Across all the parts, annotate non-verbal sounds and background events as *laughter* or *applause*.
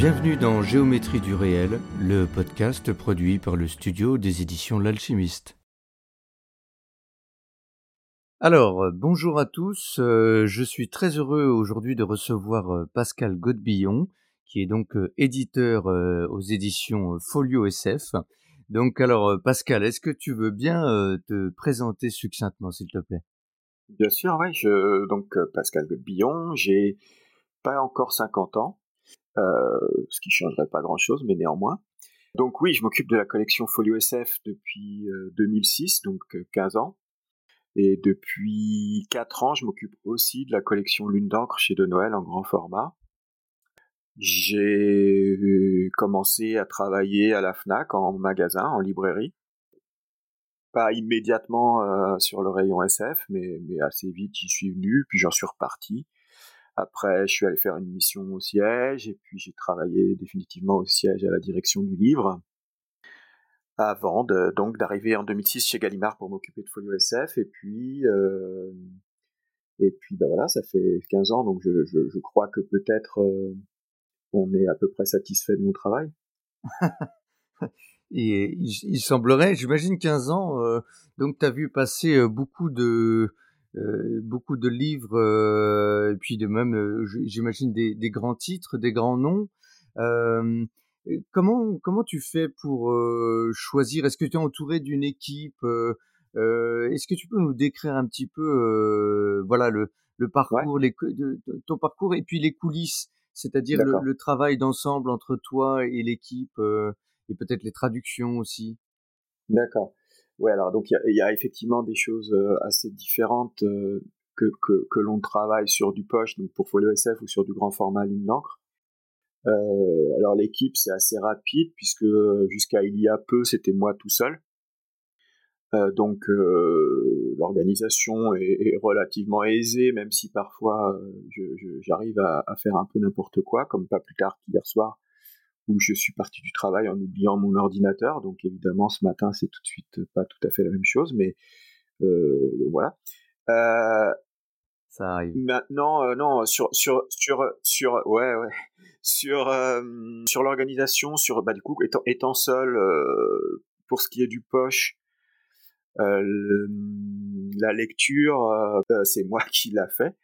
Bienvenue dans Géométrie du réel, le podcast produit par le studio des éditions L'Alchimiste. Alors, euh, bonjour à tous, euh, je suis très heureux aujourd'hui de recevoir euh, Pascal Godbillon, qui est donc éditeur aux éditions Folio SF. Donc alors, Pascal, est-ce que tu veux bien te présenter succinctement, s'il te plaît? Bien sûr, oui, donc Pascal Godbillon, j'ai pas encore 50 ans, ce qui changerait pas grand-chose, mais néanmoins. Donc oui, je m'occupe de la collection Folio SF depuis 2006, euh, donc 15 euh, ans. Et depuis 4 ans, je m'occupe aussi de la collection Lune d'encre chez De Noël en grand format. J'ai commencé à travailler à la FNAC en magasin, en librairie. Pas immédiatement sur le rayon SF, mais, mais assez vite j'y suis venu, puis j'en suis reparti. Après, je suis allé faire une mission au siège et puis j'ai travaillé définitivement au siège à la direction du livre avant de, donc d'arriver en 2006 chez Gallimard pour m'occuper de Folio SF et puis euh, et puis bah voilà ça fait 15 ans donc je, je, crois que peut-être euh, on est à peu près satisfait de mon travail. *laughs* et il, semblerait, j'imagine 15 ans, euh, donc tu as vu passer beaucoup de euh, beaucoup de livres euh, et puis de même, euh, j'imagine des, des, grands titres, des grands noms. comment comment tu fais pour choisir? Est-ce que tu es entouré d'une équipe Est-ce que tu peux nous décrire un petit peu, voilà le le parcours, les, ton parcours et puis les coulisses, c'est-à-dire le, le, travail d'ensemble entre toi et l'équipe et peut-être les traductions aussi? D'accord. Ouais, alors donc il y, a effectivement des choses euh, assez différentes euh, que, que, l'on travaille sur du poche, donc pour Folio SF ou sur du grand format lune d'encre. Euh, alors l'équipe c'est assez rapide puisque jusqu'à il y a peu c'était moi tout seul. Donc l'organisation est, est, relativement aisée, même si parfois j'arrive à, à, faire un peu n'importe quoi, comme pas plus tard qu'hier soir où je suis parti du travail en oubliant mon ordinateur. Donc évidemment, ce matin, c'est tout de suite pas tout à fait la même chose, mais euh, voilà. Euh, ça arrive. Maintenant, euh, non, sur sur sur sur ouais ouais sur euh, sur l'organisation, sur bah du coup étant étant seul euh, pour ce qui est du poche. la lecture, c'est moi *laughs* qui l'a fait.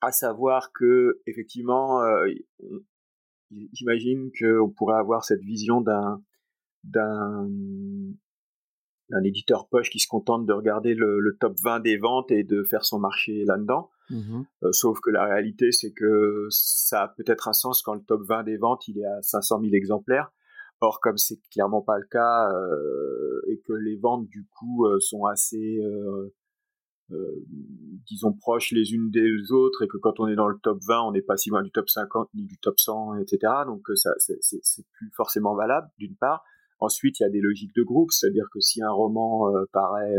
À savoir que effectivement, j'imagine qu'on pourrait avoir cette vision d'un d'un d'un éditeur poche qui se contente de regarder le, top 20 des ventes et de faire son marché là-dedans. Mmh euh, sauf que la réalité, c'est que ça a peut-être un sens quand le top 20 des ventes, il est à 500 000 exemplaires. Or, comme c'est clairement pas le cas euh, et que les ventes du coup euh, sont assez disons proches les unes des autres et que quand on est dans le top 20 on n'est pas si loin du top 50 ni du top 100 etc donc euh, ça c'est plus forcément valable d'une part. Ensuite il y a des logiques de groupe. C'est-à-dire que si un roman euh, paraît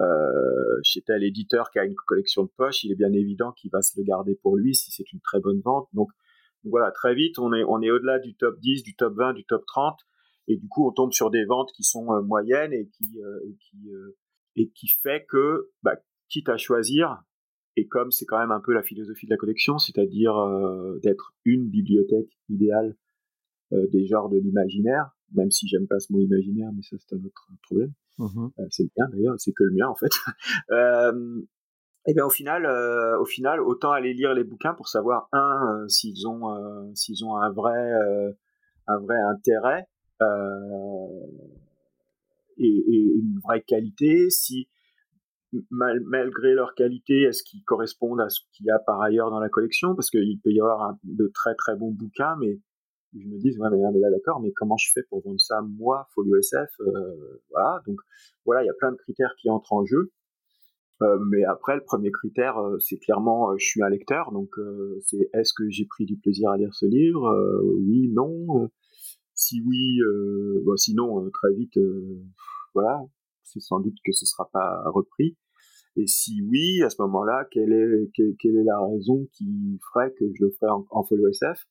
euh, chez tel éditeur qui a une collection de poches il est bien évident qu'il va se le garder pour lui si c'est une très bonne vente. Donc, voilà très vite on est on est au-delà du top 10 du top 20 du top 30 et du coup on tombe sur des ventes qui sont moyennes et qui et qui fait que, bah, quitte à choisir, et comme c'est quand même un peu la philosophie de la collection, c'est-à-dire euh, d'être une bibliothèque idéale euh, des genres de l'imaginaire, même si j'aime pas ce mot imaginaire, mais ça c'est un autre problème. Mmh euh, c'est le mien d'ailleurs, c'est que le mien en fait. *laughs* et bien au final, au final, autant aller lire les bouquins pour savoir un s'ils ont s'ils ont un vrai un vrai intérêt et, une vraie qualité, si malgré leur qualité, est-ce qu'ils correspondent à ce qu'il y a par ailleurs dans la collection? Parce qu'il peut y avoir de très très bons bouquins, mais je me dis, ouais, mais, là d'accord, mais comment je fais pour vendre ça moi, Folio SF euh, Voilà, donc voilà, il y a plein de critères qui entrent en jeu. Euh, mais après, le premier critère, euh, c'est clairement, je suis un lecteur, donc c'est est-ce que j'ai pris du plaisir à lire ce livre? Oui, non. Si oui, bah, sinon très vite, voilà, c'est sans doute que ce sera pas repris. Et si oui, à ce moment-là, quelle est, quelle, est la raison qui ferait que je le ferais en, folio SF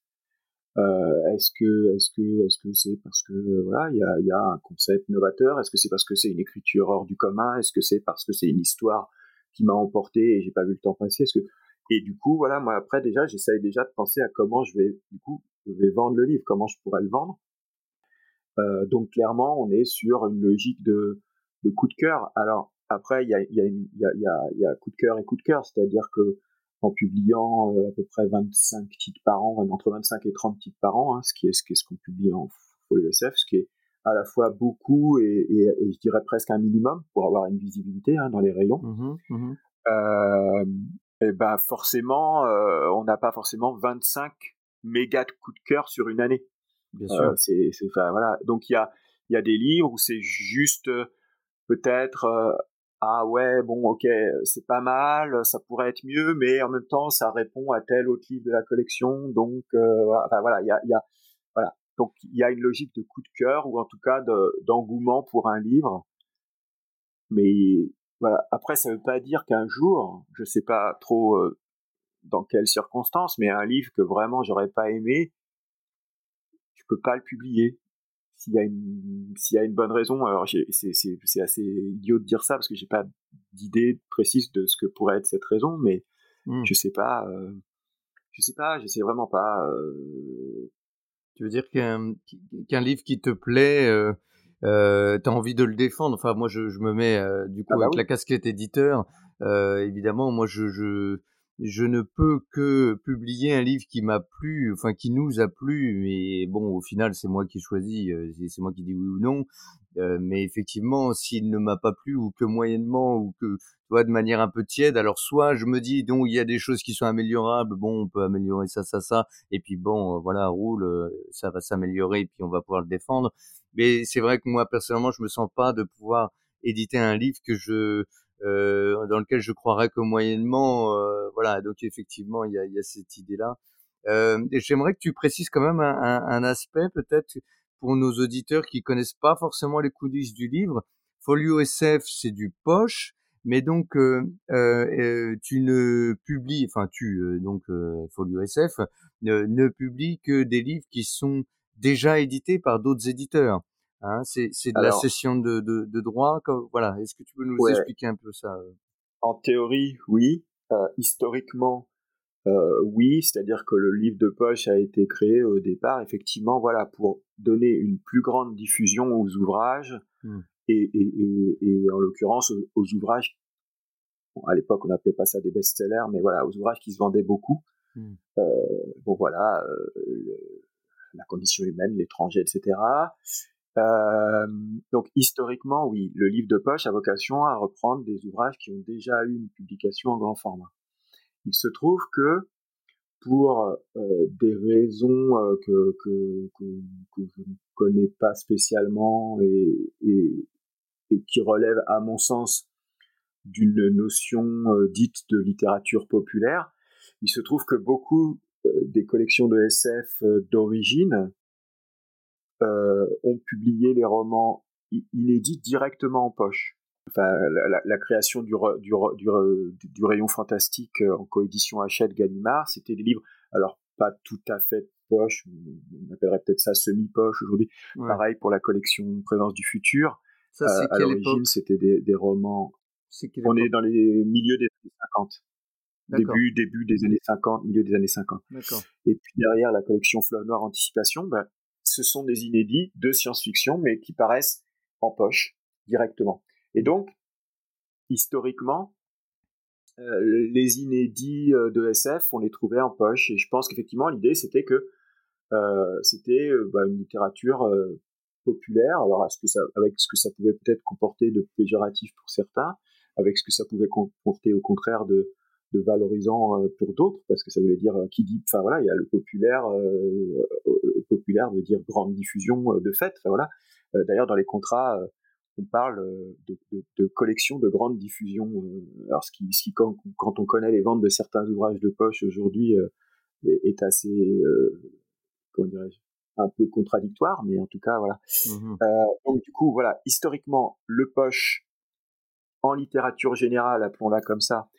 euh, Est-ce que, est-ce que, est-ce que c'est parce que voilà, il y a, y a un concept novateur? Est-ce que c'est parce que c'est une écriture hors du commun? Est-ce que c'est parce que c'est une histoire qui m'a emporté et j'ai pas vu le temps passer? Est-ce que et du coup, voilà, moi après déjà, j'essaye déjà de penser à comment je vais, du coup, je vais vendre le livre, comment je pourrais le vendre. Euh, donc clairement, on est sur une logique de, de coup de cœur. Alors après, il y a, y, a y, a, y a coup de cœur et coup de cœur, c'est-à-dire que en publiant euh, à peu près 25 titres par an, entre 25 et 30 titres par an, hein, ce qui est ce ce qu'on publie en SF, ce qui est à la fois beaucoup et, et, et, je dirais presque un minimum pour avoir une visibilité hein, dans les rayons. Mmh mmh euh, et ben forcément, euh, on n'a pas forcément 25 mégas de coups de cœur sur une année. Bien sûr. Euh, c'est, enfin, voilà. Donc il y a, il y a des livres où c'est juste euh, peut-être ah ouais bon ok c'est pas mal, ça pourrait être mieux, mais en même temps ça répond à tel autre livre de la collection. Donc enfin voilà, il y a, y a voilà. Donc il y a une logique de coup de cœur ou en tout cas de, d'engouement pour un livre. Mais après, ça ne veut pas dire qu'un jour, je ne sais pas trop euh, dans quelles circonstances, mais un livre que vraiment j'aurais pas aimé, je peux pas le publier. S'il y a une, s'il y a une bonne raison, alors c'est, assez idiot de dire ça parce que j'ai pas d'idée précise de ce que pourrait être cette raison, mais mmh. je sais pas, euh, je sais pas, je sais vraiment pas. Euh... Tu veux dire qu'un, qu'un livre qui te plaît, euh, euh, tu as envie de le défendre? Enfin, moi, je, je me mets euh, du coup ah bah avec la casquette éditeur. Euh, évidemment, moi, je, je, je ne peux que publier un livre qui m'a plu, enfin qui nous a plu, mais bon, au final, c'est moi qui choisis, euh, c'est moi qui dis oui ou non. Euh, mais effectivement, s'il ne m'a pas plu ou que moyennement ou que tu vois de manière un peu tiède, alors soit je me dis donc il y a des choses qui sont améliorables, bon on peut améliorer ça ça ça, et puis bon voilà roule, ça va s'améliorer et puis on va pouvoir le défendre. Mais c'est vrai que moi personnellement, je me sens pas de pouvoir éditer un livre que je euh, dans lequel je croirais que moyennement, euh, voilà. Donc effectivement, il y a, y a cette idée-là. Euh, et j'aimerais que tu précises quand même un, un, un aspect peut-être pour nos auditeurs qui connaissent pas forcément les coulisses du livre. Folio SF, c'est du poche, mais donc euh, euh, tu ne publies, enfin tu donc Folio SF ne, ne publie que des livres qui sont déjà édité par d'autres éditeurs. Hein, c'est de la cession de, de, de droit. Voilà. Est-ce que tu peux nous expliquer un peu ça euh? En théorie, oui. Euh, historiquement, euh, oui. C'est-à-dire que le livre de poche a été créé au départ, effectivement, voilà, pour donner une plus grande diffusion aux ouvrages mmh. et, et, et, en l'occurrence aux, ouvrages. à l'époque, on n'appelait pas ça des best-sellers, mais voilà, aux ouvrages qui se vendaient beaucoup. Mmh. bon, voilà la condition humaine, l'étranger, etc. Donc historiquement, oui, le livre de poche a vocation à reprendre des ouvrages qui ont déjà eu une publication en grand format. Il se trouve que pour euh, des raisons euh, que, que, que, je ne connais pas spécialement et, et, qui relèvent à mon sens d'une notion euh, dite de littérature populaire, il se trouve que beaucoup des collections de SF d'origine ont publié les romans inédits directement en poche. Enfin, la, la création du, du, du, du, rayon fantastique en coédition Hachette Gallimard, c'était des livres, alors pas tout à fait poche, on appellerait peut-être ça semi-poche aujourd'hui. Pareil pour la collection Présence du futur. Ça, euh, à l'origine, c'était des, des romans. on est dans les milieux des années 50 début, début des années 50, milieu des années 50. Et puis derrière la collection Fleuve Noir Anticipation, ben, ce sont des inédits de science-fiction, mais qui paraissent en poche directement. Et donc, historiquement, euh, les inédits euh, de SF, on les trouvait en poche. Et je pense qu'effectivement, l'idée, c'était que euh, c'était bah, une littérature populaire. Alors, avec ce que ça pouvait peut-être comporter de péjoratif pour certains, avec ce que ça pouvait comporter au contraire de, de valorisant euh, pour d'autres parce que ça voulait dire euh, qui dit enfin voilà il y a le populaire euh, populaire veut dire grande diffusion de fait enfin voilà d'ailleurs dans les contrats on parle de, de, de, collection de grande diffusion alors ce qui, ce qui quand, quand, on connaît les ventes de certains ouvrages de poche aujourd'hui est, assez comment dirais-je un peu contradictoire, mais en tout cas, voilà. Mmh donc, du coup, voilà, historiquement, le poche, en littérature générale, appelons-la comme ça,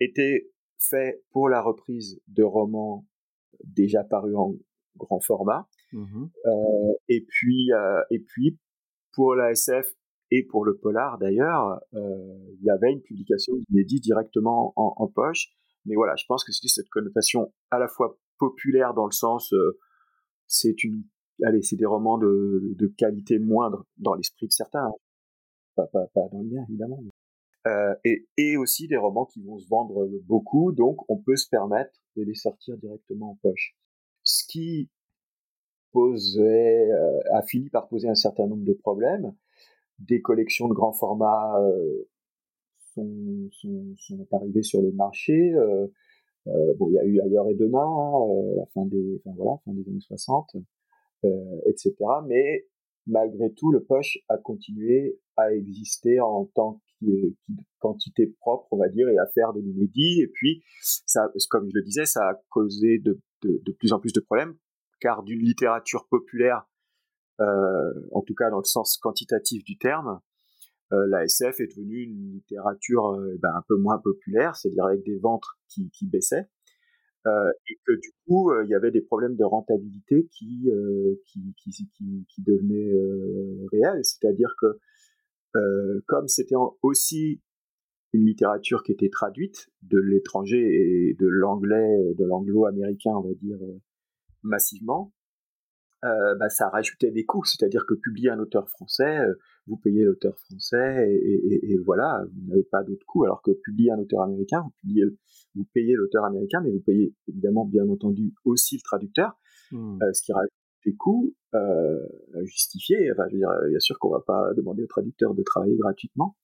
était fait pour la reprise de romans déjà parus en grand format. Mmh et puis, et puis, pour la SF et pour le polar d'ailleurs, il y avait une publication inédite directement en, poche. Mais voilà, je pense que c'était cette connotation à la fois populaire dans le sens, c'est une, allez, c'est des romans de, de, qualité moindre dans l'esprit de certains, hein. pas, pas, pas, dans le mien évidemment. Et, et aussi des romans qui vont se vendre beaucoup, donc on peut se permettre de les sortir directement en poche. Ce qui posait, a fini par poser un certain nombre de problèmes, des collections de grand format euh, sont, sont, sont, arrivées sur le marché. Euh, euh, bon, il y a eu ailleurs et demain, la fin des, voilà, fin des années 60, etc. Mais malgré tout, le poche a continué à exister en tant que quantité propre, on va dire, et à faire de l'inédit. Et puis, comme je le disais, ça a causé de, plus en plus de problèmes, car d'une littérature populaire euh, en tout cas dans le sens quantitatif du terme, euh, la SF est devenue une littérature euh, ben, un peu moins populaire, c'est-à-dire avec des ventes qui, qui baissaient. Euh, et que du coup, il y avait des problèmes de rentabilité qui, qui, qui, qui, qui, devenaient réels. C'est-à-dire que comme c'était aussi une littérature qui était traduite de l'étranger et de l'anglais, de l'anglo-américain, on va dire, massivement, euh, bah, ça rajoutait des coûts. C'est-à-dire que publier un auteur français, euh, vous payez l'auteur français et, voilà, vous n'avez pas d'autres coûts. Alors que publier un auteur américain, vous, publiez, vous payez l'auteur américain, mais vous payez évidemment, bien entendu, aussi le traducteur, mmh. euh, ce qui rajoute des coûts justifiés. Enfin, je veux dire, bien sûr qu'on va pas demander au traducteur de travailler gratuitement,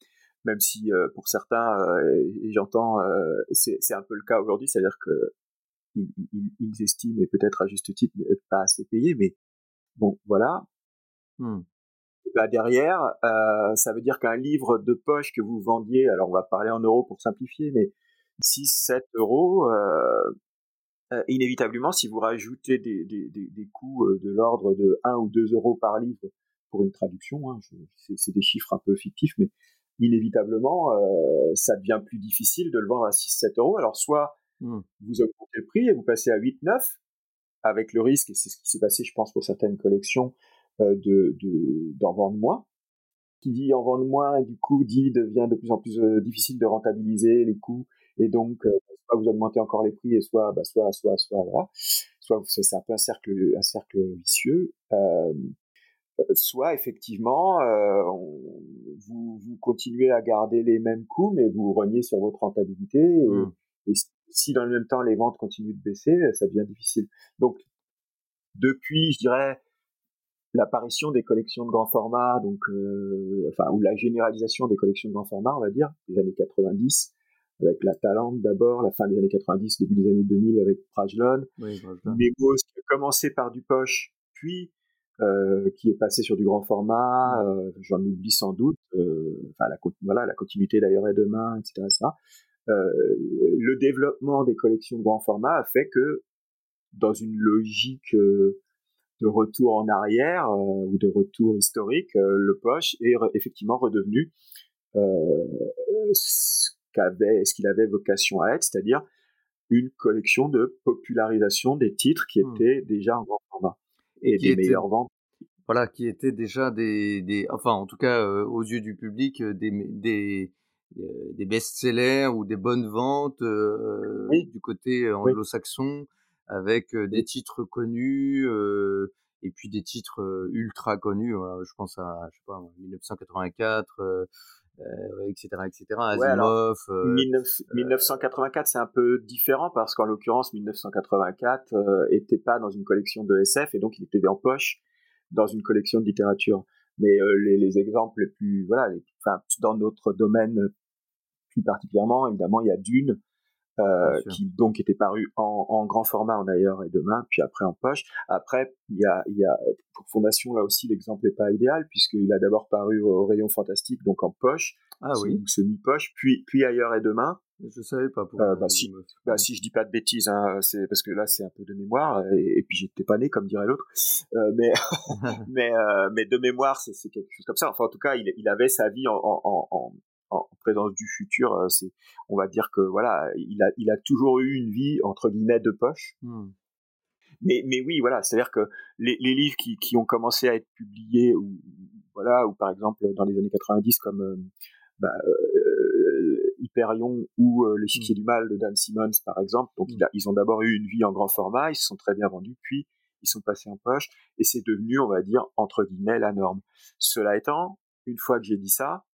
même si pour certains, et j'entends, c'est un peu le cas aujourd'hui, c'est-à-dire que ils, estiment, et peut-être à juste titre, pas assez payés, mais Bon, voilà. Et bah derrière, euh, ça veut dire qu'un livre de poche que vous vendiez, alors on va parler en euros pour simplifier, mais 6, 7 euros, euh, euh, inévitablement, si vous rajoutez des, des, des, des coûts euh, de l'ordre de 1 ou 2 euros par livre pour une traduction, hein, c'est des chiffres un peu fictifs, mais inévitablement, euh, ça devient plus difficile de le vendre à 6-7 euros. Alors soit mmh. vous augmentez le prix et vous passez à 8-9, avec le risque, et c'est ce qui s'est passé, je pense, pour certaines collections, euh, de d'en vendre moins. Qui dit en vendre moins, du coup, dit devient de plus en plus difficile de rentabiliser les coûts, et donc soit vous augmentez encore les prix, et soit, bah, soit, soit, soit, voilà, soit c'est un peu un cercle, un cercle vicieux. Euh, soit effectivement vous, vous continuez à garder les mêmes coûts, mais vous reniez sur votre rentabilité. Et, mmh. et si dans le même temps les ventes continuent de baisser, ça devient difficile. Donc, depuis, je dirais, l'apparition des collections de grand format, donc, euh, enfin, ou la généralisation des collections de grand format, on va dire, des années 90, avec la Talente d'abord, la fin des années 90, début des années 2000 avec Prajlon, oui, Negos qui a commencé par du poche, puis euh, qui est passé sur du grand format, euh, j'en oublie sans doute, euh, enfin la, voilà, la continuité d'ailleurs est demain, etc., etc. Euh, le développement des collections de grand format a fait que, dans une logique de retour en arrière ou de retour historique, le poche est effectivement redevenu ce qu'avait, ce qu'il avait vocation à être, c'est-à-dire une collection de popularisation des titres qui mmh. étaient déjà en grand format et, des meilleures ventes. Voilà, qui étaient déjà des, des enfin en tout cas aux yeux du public des, des, euh, des best-sellers ou des bonnes ventes euh, du côté euh, anglo-saxon avec des titres connus et puis des titres ultra connus. je pense à je sais pas 1984. Etc etc Asimov 1984 c'est un peu différent parce qu'en l'occurrence 1984 était pas dans une collection de SF et donc il était en poche dans une collection de littérature. Mais les, les, exemples les plus voilà les, enfin, dans notre domaine plus particulièrement, évidemment, il y a Dune, euh, qui donc était paru en, en, grand format en ailleurs et demain, puis après en poche. Après, il y a, il y a pour Fondation là aussi l'exemple n'est pas idéal puisqu'il a d'abord paru au rayon fantastique donc en poche, ah oui, semi poche, puis puis ailleurs et demain Je savais pas pour. bah, si, bah, si je dis pas de bêtises, hein, c'est parce que là c'est un peu de mémoire et, puis j'étais pas né comme dirait l'autre, mais *laughs* mais mais de mémoire c'est quelque chose comme ça. Enfin en tout cas il, il avait sa vie en, en, en, en présence du futur. c'est on va dire que voilà il a il a toujours eu une vie entre guillemets de poche. Mmh. Mais, mais oui, voilà, c'est-à-dire que les, les livres qui, qui, ont commencé à être publiés, ou voilà, ou par exemple dans les années 90 comme euh, bah, euh, Hyperion ou euh, Le Chiquier mmh. du Mal de Dan Simmons par exemple. Donc mmh. ils ont d'abord eu une vie en grand format, ils se sont très bien vendus, puis ils sont passés en poche, et c'est devenu, on va dire, entre guillemets, la norme. Cela étant, une fois que j'ai dit ça,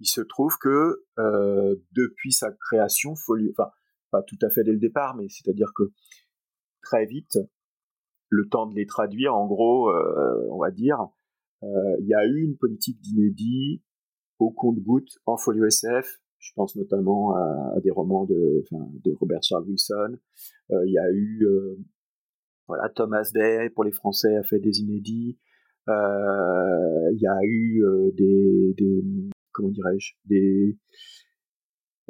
il se trouve que euh, depuis sa création, enfin pas tout à fait dès le départ, mais c'est-à-dire que très vite, le temps de les traduire, en gros, euh, on va dire, euh, il y a eu une politique d'inédit au compte-goutte en folio SF. Je pense notamment à, des romans de, de Robert Charles Wilson. Euh, il y a eu, voilà, Thomas Day pour les Français a fait des inédits. Il y a eu des, des comment dirais-je, des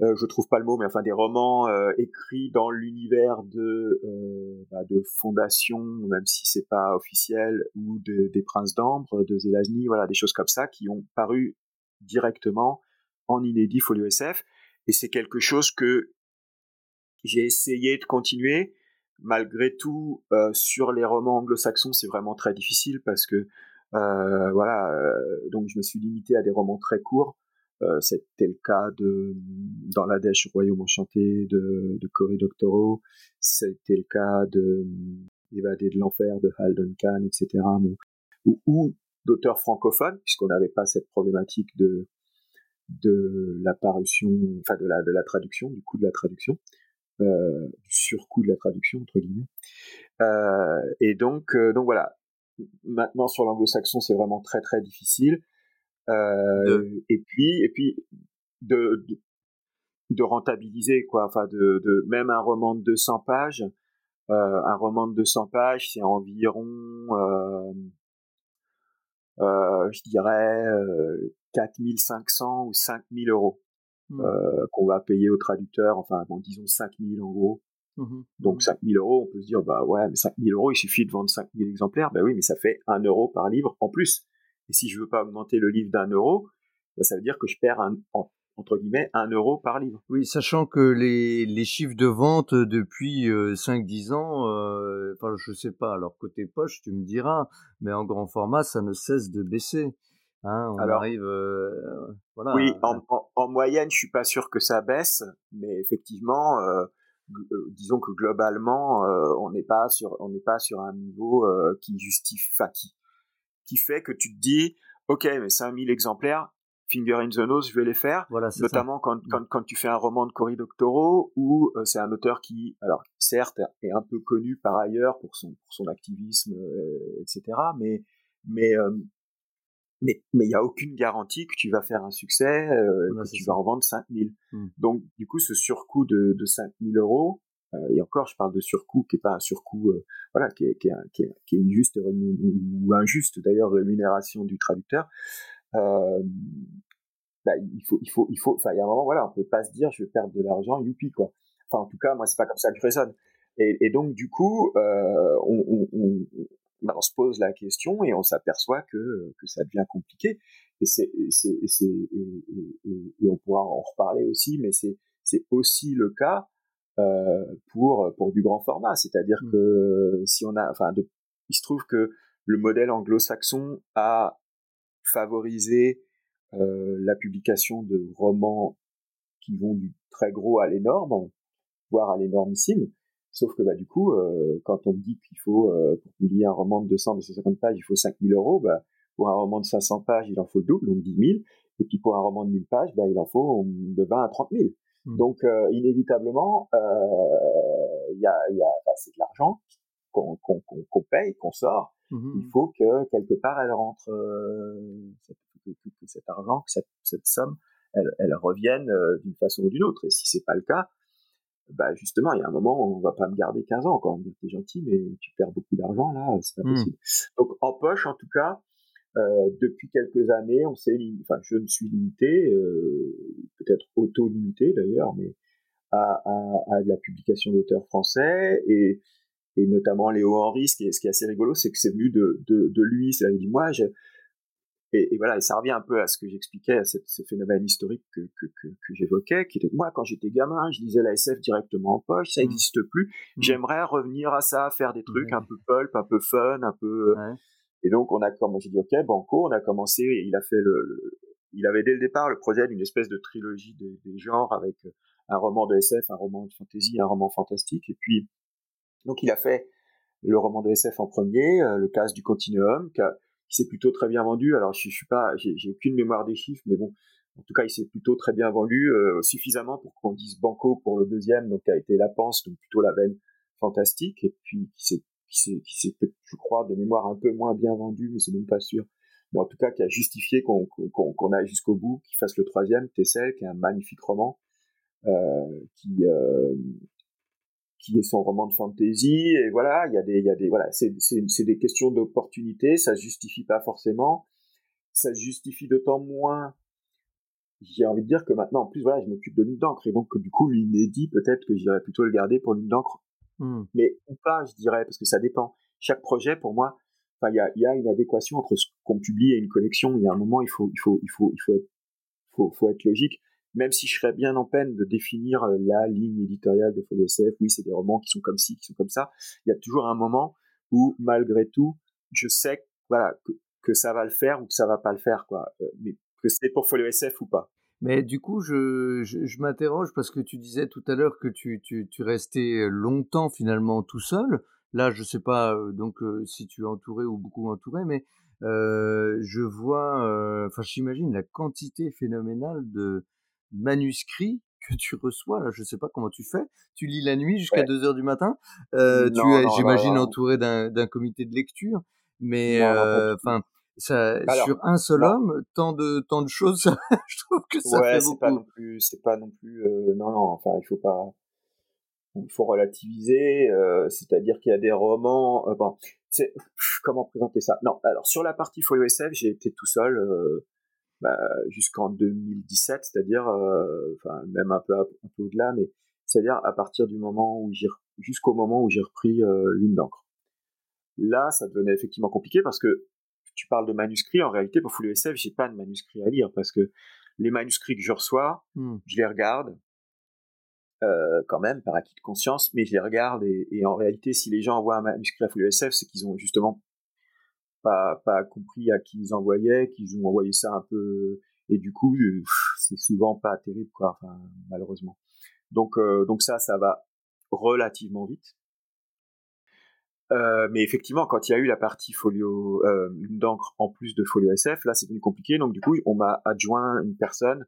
euh, je trouve pas le mot, mais enfin des romans euh, écrits dans l'univers de euh, bah, de Fondation, même si c'est pas officiel, ou de, des Princes d'Ambre, de Zelazny, voilà des choses comme ça qui ont paru directement en inédit folio SF, et c'est quelque chose que j'ai essayé de continuer. Malgré tout, euh, sur les romans anglo-saxons, c'est vraiment très difficile parce que voilà, donc je me suis limité à des romans très courts. Euh, c'était le cas de dans la Dèche Royaume Enchanté de, de Cory Doctorow. C'était le cas de Évadé de l'enfer de Hal Duncan, etc. Ou, ou d'auteurs francophones, puisqu'on n'avait pas cette problématique de de la parution, enfin de la de la traduction, du coût de la traduction, euh, du surcoût de la traduction entre guillemets. Euh, et donc euh, donc voilà. Maintenant sur l'anglo-saxon, c'est vraiment très très difficile. Euh, et puis, et puis de, de, rentabiliser quoi. Enfin, de, de même un roman de 200 pages. Euh, un roman de 200 pages, c'est environ, euh, euh, je dirais, 4500 ou 5000 euros mmh. qu'on va payer au traducteur. Enfin, bon, disons 5000 en gros. Mmh Donc 5000 mmh euros, on peut se dire, bah ouais, mais 5000 euros, il suffit de vendre 5000 exemplaires. Ben oui, mais ça fait 1 euro par livre en plus. Et si je veux pas augmenter le livre d'un euro, ben, ça veut dire que je perds un, entre guillemets un euro par livre. Oui, sachant que les, les chiffres de vente depuis 5-10 euh, ans, euh, enfin je sais pas, alors côté poche tu me diras, mais en grand format ça ne cesse de baisser. Hein, on alors, arrive, euh, voilà. Oui, en, en, moyenne je suis pas sûr que ça baisse, mais effectivement, euh, disons que globalement on n'est pas sur on n'est pas sur un niveau qui justifie, enfin qui qui fait que tu te dis, ok, mais 5000 exemplaires, finger in the nose, je vais les faire. Voilà, notamment quand, mm. quand, quand, tu fais un roman de Cory Doctorow où euh, c'est un auteur qui, alors certes, est un peu connu par ailleurs pour son, pour son activisme, euh, etc. Mais mais euh, mais mais il y a aucune garantie que tu vas faire un succès, que tu vas en vendre 5000. Mm. Donc du coup, ce surcoût de, de 5000 euros, euh, et encore, je parle de surcoût qui est pas un surcoût, euh, voilà, qui est, qui, est, qui, est, qui est une juste ou injuste d'ailleurs rémunération du traducteur. Euh, bah, il faut, il faut, il faut, enfin, il y a un moment, voilà, on peut pas se dire, je vais perdre de l'argent, youpi, quoi. Enfin, en tout cas, moi, c'est pas comme ça que je raisonne. Et, et donc, du coup, euh, on, on, on, bah, on, se pose la question et on s'aperçoit que, que ça devient compliqué. Et c'est, c'est, c'est, et, et, et, on pourra en reparler aussi, mais c'est, c'est aussi le cas euh, pour pour du grand format. C'est-à-dire mmh. que si on a, enfin, de, il se trouve que le modèle anglo-saxon a favorisé euh, la publication de romans qui vont du très gros à l'énorme, voire à l'énormissime. Sauf que bah, du coup, euh, quand on dit qu'il faut, euh, pour publier un roman de 200, 250 pages, il faut 5000 euros, bah, pour un roman de 500 pages, il en faut le double, donc 10 000. Et puis pour un roman de 1000 pages, bah, il en faut de 20 à 30 000. Mmh. Donc, euh, inévitablement, il y a, y a c'est de l'argent qu'on paye, qu'on sort. Mmh il faut que quelque part elle rentre, que, que, cet argent, que cette, cette somme, elle, elle revienne d'une façon ou d'une autre. Et si c'est pas le cas, bah justement, il y a un moment, où on va pas me garder 15 ans. Dit t'es gentil, mais tu perds beaucoup d'argent là, c'est pas mmh. possible. Donc en poche, en tout cas, euh, depuis quelques années, on s'est, enfin, je me suis limité, euh, peut-être auto-limité d'ailleurs, mais à, à, de la publication d'auteurs français et, et notamment Léo Henry. Ce qui est, ce qui est assez rigolo, c'est que c'est venu de, de, de lui. C'est-à-dire, il dit moi, je, et, voilà, et ça revient un peu à ce que j'expliquais, à ce phénomène historique que, que, que, que j'évoquais, qui était que moi, quand j'étais gamin, je lisais la SF directement en poche, ça n'existe mmh. plus. Mmh. J'aimerais revenir à ça, faire des trucs un peu pulp, un peu fun, un peu. Euh, et donc, on a commencé, j'ai dit, OK, Banco, on a commencé, et il a fait le, il avait dès le départ le projet d'une espèce de trilogie des, des genres avec euh, un roman de SF, un roman de fantasy, un roman fantastique. Et puis, donc, il a fait le roman de SF en premier, euh, le casse du continuum, qui, s'est plutôt très bien vendu. Alors, je, je suis pas, j'ai aucune mémoire des chiffres, mais bon, en tout cas, il s'est plutôt très bien vendu, euh, suffisamment pour qu'on dise Banco pour le deuxième, donc qui a été La Panse, donc plutôt la veine fantastique, et puis qui s'est, qui s'est, je crois, de mémoire un peu moins bien vendu, mais c'est même pas sûr. Mais en tout cas, qui a justifié qu'on, qu'on, qu'on aille jusqu'au bout, qu'il fasse le troisième, Tessel, qui est un magnifique roman, euh, qui, euh, qui est son roman de fantasy et voilà il y a des il y a des voilà c'est c'est des questions d'opportunité ça se justifie pas forcément. Ça se justifie d'autant moins j'ai envie de dire que maintenant en plus voilà je m'occupe de l'une d'encre et donc du coup l'inédit peut-être que j'irais plutôt le garder pour l'une d'encre. Mmh. mais ou pas je dirais parce que ça dépend. Chaque projet pour moi enfin il y a y a une adéquation entre ce qu'on publie et une collection. Il y a un moment il faut il faut il faut il faut être faut, faut être logique même si je serais bien en peine de définir euh, la ligne éditoriale de Folio SF, oui, c'est des romans qui sont comme ci, qui sont comme ça, il y a toujours un moment où, malgré tout, je sais voilà, que, ça va le faire ou que ça va pas le faire, quoi. Euh, mais que c'est pour Folio SF ou pas. Mais du coup, je, je, m'interroge parce que tu disais tout à l'heure que tu, tu, restais longtemps finalement tout seul. Là, je sais pas euh, donc si tu es entouré ou beaucoup entouré, mais je vois, enfin, j'imagine la quantité phénoménale de, manuscrits que tu reçois là je sais pas comment tu fais. Tu lis la nuit jusqu'à 2 heures du matin. Euh, tu es j'imagine entouré d'un comité de lecture mais enfin ça sur un seul homme tant de tant de choses *laughs* je trouve que ça ouais, fait beaucoup pas non plus c'est pas non plus euh, non non enfin il faut pas il faut relativiser euh, c'est-à-dire qu'il y a des romans euh, bon c'est comment présenter ça? Non alors sur la partie folio SF j'ai été tout seul bah, jusqu'en 2017, c'est-à-dire, euh, enfin même un peu un peu au-delà, mais c'est-à-dire à partir du moment où j'ai jusqu'au moment où j'ai repris euh, l'une d'encre. Là, ça devenait effectivement compliqué parce que tu parles de manuscrits. En réalité, pour Full SF, j'ai pas de manuscrits à lire parce que les manuscrits que je reçois, mmh. je les regarde euh, quand même par acquis de conscience, mais je les regarde et, et, en réalité, si les gens envoient un manuscrit à Full SF, c'est qu'ils ont justement pas, compris à qui ils envoyaient, qu'ils ont envoyé ça un peu, et du coup, euh, c'est souvent pas terrible, quoi, enfin, malheureusement. Donc, euh, donc ça, ça va relativement vite. Euh, mais effectivement, quand il y a eu la partie folio d'encre en plus de folio SF, là c'est devenu compliqué. Donc du coup, on m'a adjoint une personne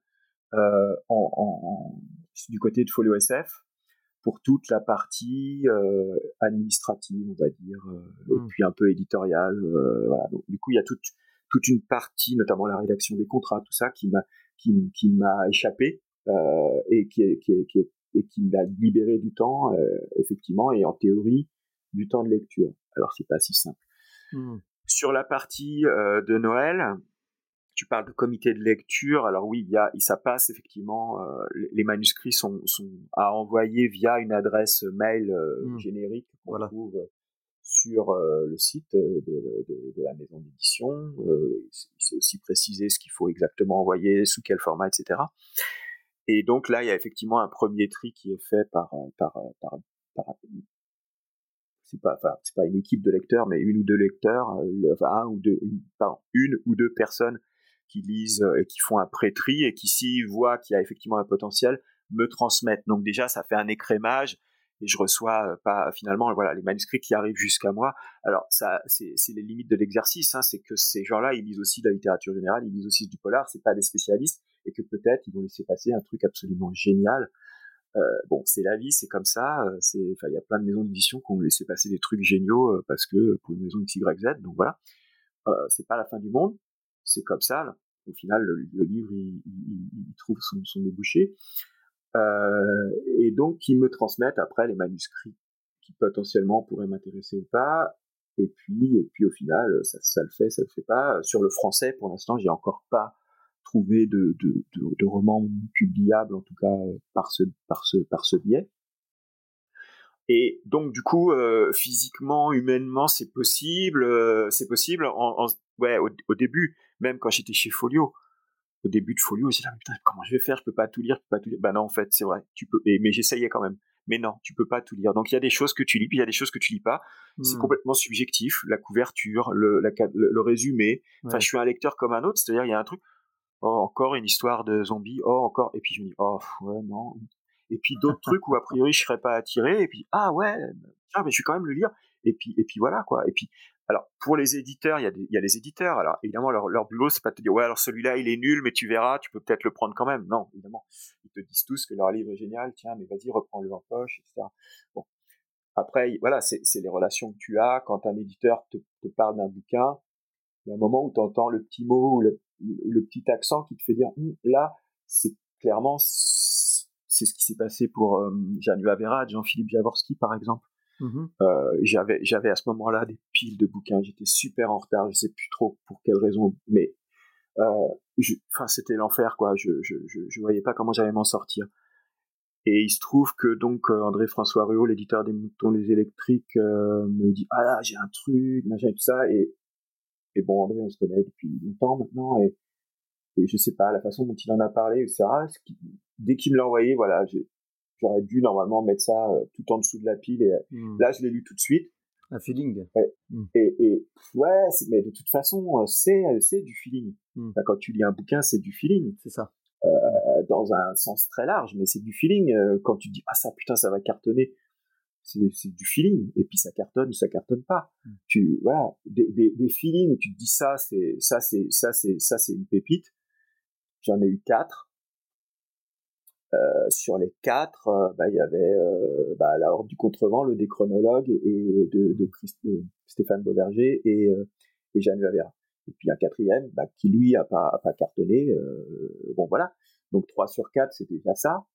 en, du côté de folio SF pour toute la partie euh, administrative, on va dire, euh, et mmh. puis un peu éditoriale. Euh, voilà. Donc, du coup, il y a toute toute une partie, notamment la rédaction des contrats, tout ça, qui m'a qui, qui m'a échappé et qui est, qui est, qui est, et qui m'a libéré du temps, effectivement, et en théorie du temps de lecture. Alors c'est pas si simple. Mmh. Sur la partie de Noël, tu parles de comité de lecture. Alors oui, il y a, ça passe effectivement. Euh, les, manuscrits sont, sont, à envoyer via une adresse mail euh, mmh. générique qu'on trouve sur euh, le site de, de, de la maison d'édition. c'est aussi précisé ce qu'il faut exactement envoyer, sous quel format, etc. Et donc là, il y a effectivement un premier tri qui est fait par par par, par c'est pas enfin c'est pas une équipe de lecteurs mais une ou deux lecteurs enfin un ou deux une, pardon, une ou deux personnes qui lisent euh, et qui font un pré-tri et qui s'ils voient qu'il y a effectivement un potentiel me transmettent. Donc déjà ça fait un écrémage et je reçois euh, pas finalement voilà les manuscrits qui arrivent jusqu'à moi. Alors ça c'est les limites de l'exercice, hein, c'est que ces gens-là ils lisent aussi de la littérature générale, ils lisent aussi du polar, c'est pas des spécialistes et que peut-être ils vont laisser passer un truc absolument génial. Euh, bon, c'est la vie, c'est comme ça. C'est, il y a plein de maisons d'édition qui ont laissé passer des trucs géniaux parce que pour une maison X, Y, Z. Donc voilà, euh, c'est pas la fin du monde c'est comme ça. Au final, le, livre, il, trouve son, débouché. Euh, et donc, qui me transmettent après les manuscrits qui potentiellement pourraient m'intéresser ou pas. Et puis, et puis au final, ça, le fait, ça le fait pas. Sur le français, pour l'instant, j'ai encore pas trouver de, de, de, romans publiables, en tout cas par ce, par ce, par ce biais. Et donc du coup, physiquement, humainement, c'est possible, c'est possible. Ouais, au, début, même quand j'étais chez Folio, au début de Folio, j'ai dit putain, comment je vais faire? Je peux pas tout lire, je peux pas tout lire. Bah non, en fait, c'est vrai, tu peux. Et, mais j'essayais quand même. Mais non, tu peux pas tout lire. Donc il y a des choses que tu lis, puis il y a des choses que tu lis pas. C'est mmh. complètement subjectif. La couverture, le, le, résumé. Enfin, je suis un lecteur comme un autre. C'est-à-dire, il y a un truc. Oh, encore une histoire de zombies. Oh, encore. Et puis je me dis, oh, ouais, non. Et puis d'autres trucs où a priori je serais pas attiré. Et puis ah ouais, tiens, mais je vais quand même le lire. Et puis et puis voilà quoi. Et puis alors, pour les éditeurs, il y a, les éditeurs. Alors, évidemment, leur, leur boulot, c'est pas de te dire, ouais, alors celui-là, il est nul, mais tu verras, tu peux peut-être le prendre quand même. Non, évidemment. Ils te disent tous que leur livre est génial, tiens, mais vas-y, reprends-le en poche, etc. Bon. Après, voilà, c'est les relations que tu as. Quand un éditeur te, parle d'un bouquin, il y a un moment où tu entends le petit mot ou le, petit accent qui te fait dire, hum, là, c'est clairement, c'est ce qui s'est passé pour euh, Jeanne Jean-Philippe Javorski, par exemple. Mmh euh, j'avais j'avais à ce moment-là des piles de bouquins. J'étais super en retard. Je sais plus trop pour quelle raison, mais euh, enfin c'était l'enfer quoi. Je, je je je voyais pas comment j'allais m'en sortir. Et il se trouve que donc euh, André François Ruot, l'éditeur des Moutons les électriques, me dit ah là j'ai un truc, machin et tout ça. Et et bon André on se connaît depuis longtemps maintenant et et je sais pas la façon dont il en a parlé etc. Dès qu'il me l'a envoyé, voilà, j'ai j'aurais dû normalement mettre ça euh, tout en dessous de la pile. Et euh, mmh. là, je l'ai lu tout de suite. Un feeling. Ouais. Mmh. Et, et, ouais, mais de toute façon, euh, c'est c'est du feeling. Mmh. quand tu lis un bouquin, c'est du feeling. C'est ça. Euh, dans un sens très large, mais c'est du feeling. Quand tu dis ah ça putain ça va cartonner, c'est du feeling. Et puis ça cartonne ou ça cartonne pas. Tu voilà des, des, des feelings où tu te dis ça c'est ça c'est ça c'est ça c'est une pépite. J'en ai eu quatre euh, sur les quatre, euh, bah, il y avait euh, bah, la Horde du Contrevent, le Déchronologue et de, de, Stéphane Beauverger et, et Jeanne Lavera. Et puis un quatrième bah, qui lui a pas, a pas cartonné. bon voilà, donc 3 sur 4 c'était déjà ça.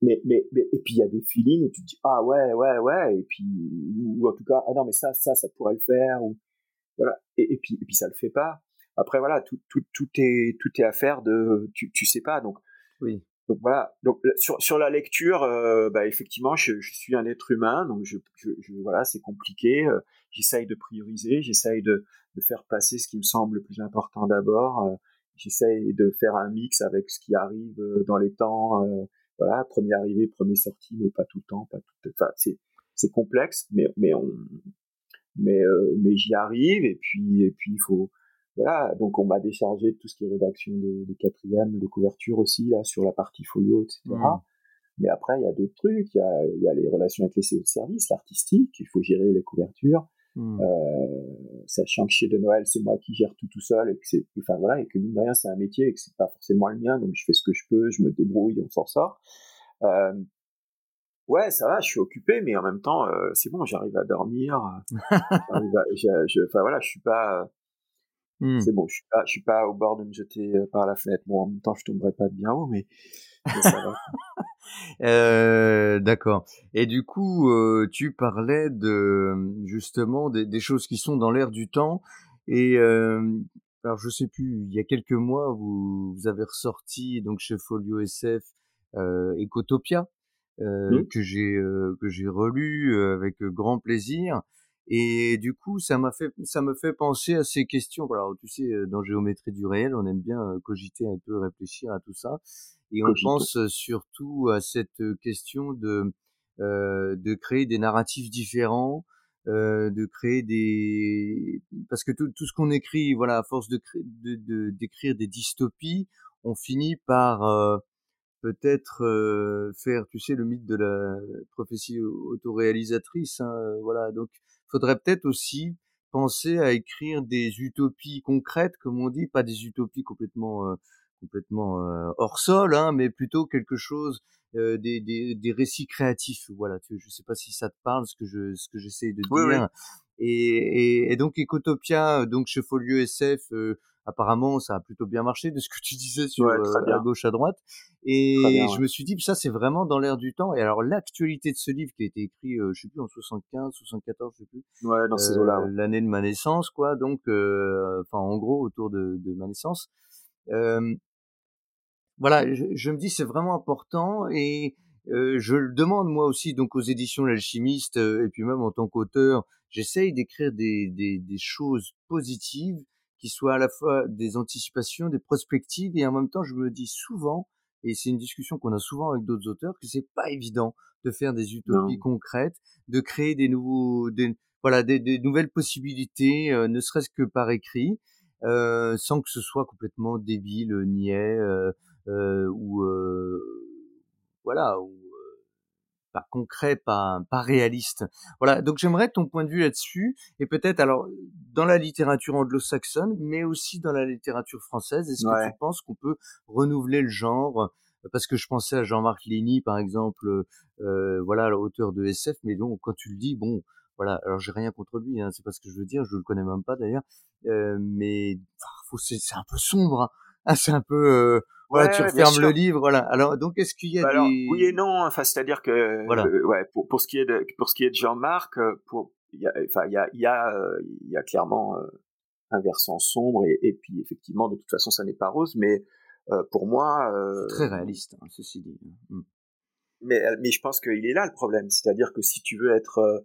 Mais, mais, mais et puis il y a des feelings où tu te dis ah ouais ouais ouais et puis ou, en tout cas ah non mais ça ça ça pourrait le faire ou voilà et, et puis et puis ça le fait pas. Après voilà tout tout tout est tout est affaire de tu tu sais pas donc oui donc voilà. Donc sur sur la lecture, euh, bah effectivement, je, je, suis un être humain, donc je, je, voilà, c'est compliqué. Euh, j'essaye de prioriser, j'essaye de, de faire passer ce qui me semble le plus important d'abord. Euh, j'essaye de faire un mix avec ce qui arrive dans les temps. voilà, premier arrivé, premier sorti, mais pas tout le temps, pas tout. Enfin, c'est c'est complexe, mais mais on mais mais j'y arrive et puis et puis il faut voilà, donc on m'a déchargé de tout ce qui est rédaction des, des quatrièmes, de couverture aussi, là, sur la partie folio, etc. Mmh. Mais après, il y a d'autres trucs, il y a, y a, les relations avec les services, l'artistique, il faut gérer les couvertures, mmh. euh, sachant que chez De Noël, c'est moi qui gère tout tout seul, et que c'est, enfin voilà, et que mine de rien, c'est un métier, et que c'est pas forcément le mien, donc je fais ce que je peux, je me débrouille, on s'en sort. Euh, ouais, ça va, je suis occupé, mais en même temps, euh, c'est bon, j'arrive à dormir. *laughs* Enfin voilà, je suis pas, Mmh. C'est bon, je suis pas, je suis pas au bord de me jeter euh, par la fenêtre. Bon, en même temps, je tomberai pas de bien haut, mais, ça va. *laughs* euh, D'accord. Et du coup, euh, tu parlais de justement des, des, choses qui sont dans l'air du temps. Et euh, alors, je sais plus, il y a quelques mois, vous, vous avez ressorti donc chez Folio SF euh, Ecotopia. Euh, que j'ai que j'ai relu avec grand plaisir et du coup, ça m'a fait, ça me fait penser à ces questions. Voilà, tu sais, dans géométrie du réel, on aime bien cogiter un peu, réfléchir à tout ça, et on pense surtout à cette question de euh, de créer des narratifs différents, euh, de créer des parce que tout, tout ce qu'on écrit, voilà, à force de d'écrire de, des dystopies, on finit par euh, peut-être faire, tu sais, le mythe de la prophétie autoréalisatrice. Hein, voilà, donc faudrait peut-être aussi penser à écrire des utopies concrètes, comme on dit, pas des utopies complètement euh, complètement euh, hors sol, hein, mais plutôt quelque chose euh, des, des, des, récits créatifs. Voilà, tu, je sais pas si ça te parle ce que je ce que j'essaie de dire. Et, et, et, donc Ecotopia, donc chez Folio SF, apparemment ça a plutôt bien marché de ce que tu disais sur euh, à gauche à droite. Et je me suis dit ça c'est vraiment dans l'air du temps. Et alors l'actualité de ce livre qui a été écrit euh, je sais plus en 75 74 je sais plus ouais dans ces eaux-là l'année de ma naissance quoi. Donc euh, enfin en gros autour de, de ma naissance. Voilà, je, me dis c'est vraiment important. Et je le demande moi aussi donc aux éditions L'Alchimiste et puis même en tant qu'auteur, j'essaye d'écrire des, des, des choses positives qui soient à la fois des anticipations, des prospectives et en même temps je me dis souvent et c'est une discussion qu'on a souvent avec d'autres auteurs que c'est pas évident de faire des utopies concrètes, de créer des nouveaux, des, voilà, des, des nouvelles possibilités, euh, ne serait-ce que par écrit, euh, sans que ce soit complètement débile, niais euh, euh ou euh, voilà, ou pas concret, pas, pas réaliste. Voilà, donc j'aimerais ton point de vue là-dessus, et peut-être alors dans la littérature anglo-saxonne, mais aussi dans la littérature française, est-ce que tu penses qu'on peut renouveler le genre? Parce que je pensais à Jean-Marc Lény, par exemple, euh, voilà, l'auteur de SF, mais donc quand tu le dis, bon, voilà, alors j'ai rien contre lui, hein, c'est pas ce que je veux dire, je le connais même pas d'ailleurs, euh, mais c'est un peu sombre, hein. ah, c'est un peu, euh, voilà, tu refermes le livre, voilà. Alors donc est-ce qu'il y a bah des... oui et non, enfin c'est-à-dire que, voilà. Euh, ouais, pour, pour ce qui est de pour ce qui est de Jean-Marc, euh, pour il y a, enfin il y a il y a il y a clairement un versant sombre et, et, puis effectivement de toute façon ça n'est pas rose, mais euh, pour moi. Euh, très réaliste, hein, ceci dit. Mmh. Mais, euh, mais je pense qu'il est là le problème, c'est-à-dire que si tu veux être,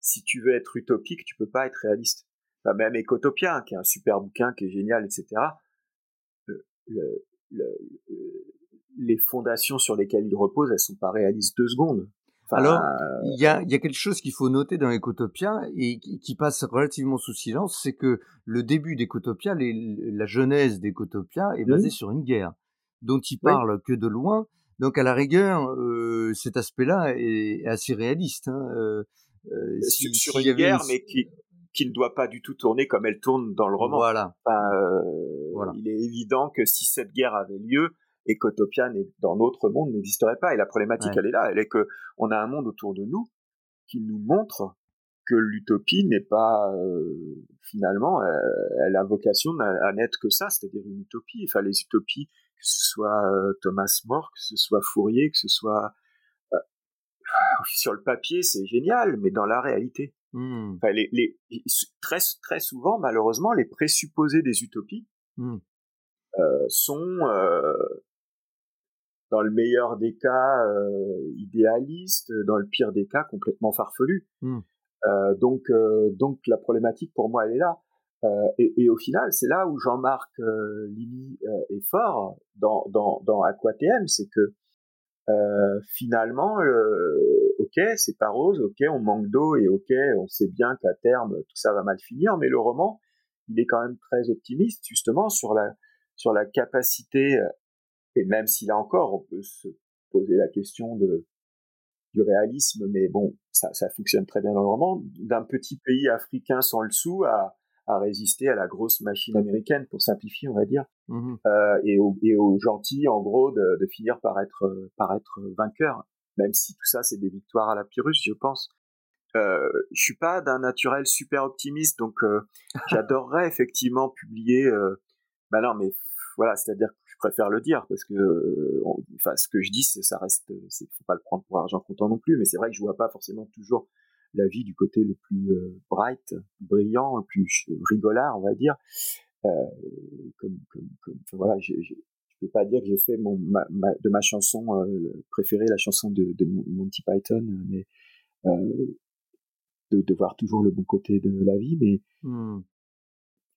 si tu veux être utopique, tu peux pas être réaliste. Enfin, même Ecotopia, qui est un super bouquin, qui est génial, etc. Le, le, les fondations sur lesquelles il repose, elles sont pas réalistes deux secondes. Alors, il y a, y a, quelque chose qu'il faut noter dans Ecotopia et qui passe relativement sous silence, c'est que le début d'Ecotopia, la genèse d'Ecotopia est basée sur une guerre dont il parle que de loin. Donc, à la rigueur, euh, cet aspect-là est, assez réaliste. Hein. Euh, euh sur, une guerre, mais qui, qui ne doit pas du tout tourner comme elle tourne dans le roman. Voilà. Euh, voilà. Il est évident que si cette guerre avait lieu, Ecotopia dans notre monde n'existerait pas. Et la problématique, elle est là. Elle est que on a un monde autour de nous qui nous montre que l'utopie n'est pas euh, finalement, euh, elle a vocation à, n'être que ça, c'est-à-dire une utopie. Enfin, les utopies, que ce soit euh, Thomas More, que ce soit Fourier, que ce soit *laughs* sur le papier, c'est génial, mais dans la réalité, mmh. enfin, les, les, très très souvent, malheureusement, les présupposés des utopies mmh. sont dans le meilleur des cas euh, idéaliste, dans le pire des cas complètement farfelu. Hmm. Euh, donc, euh, donc la problématique pour moi elle est là. Et, et, au final, c'est là où Jean-Marc Lily est fort dans dans dans AquaTM, c'est que finalement, ok, c'est pas rose, ok, on manque d'eau et ok, on sait bien qu'à terme tout ça va mal finir, mais le roman, il est quand même très optimiste justement sur la sur la capacité et même si là encore, on peut se poser la question de, du réalisme, mais bon, ça, ça fonctionne très bien dans le roman, d'un petit pays africain sans le sou à, à résister à la grosse machine américaine, pour simplifier, on va dire, mmh euh, et, aux et au gentils, en gros, de, de, finir par être, par être vainqueur, même si tout ça, c'est des victoires à la Pyrrhus, je pense. Euh, je suis pas d'un naturel super optimiste, donc euh, *laughs* j'adorerais effectivement publier. Euh, bah non, mais voilà, c'est-à-dire je préfère le dire parce que, euh, enfin, ce que je dis, ça reste, c'est faut pas le prendre pour argent comptant non plus, mais c'est vrai que je vois pas forcément toujours la vie du côté le plus euh, bright, brillant, le plus rigolard, on va dire. Euh, comme, comme, comme voilà, je, je, peux pas dire que j'ai fait mon, ma, de ma chanson euh, préférée la chanson de, de, Monty Python, mais euh, de, de, voir toujours le bon côté de la vie, mais mmh.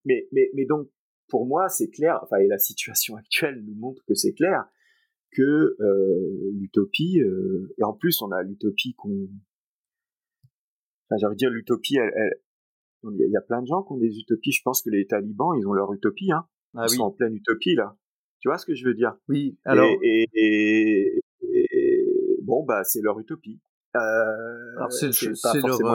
mais, mais, mais donc pour moi, c'est clair, enfin, et la situation *laughs* actuelle nous montre que c'est clair, que euh, l'utopie, et en plus, on a l'utopie qu'on... Enfin, j'ai envie de dire, l'utopie, elle, il y a plein de gens qui ont des utopies. Je pense que les talibans, ils ont leur utopie, hein. Ah ils sont en pleine utopie, là. Tu vois ce que je veux dire? Oui, alors... Et, et, et bon, bah, c'est leur utopie. Alors c'est leur,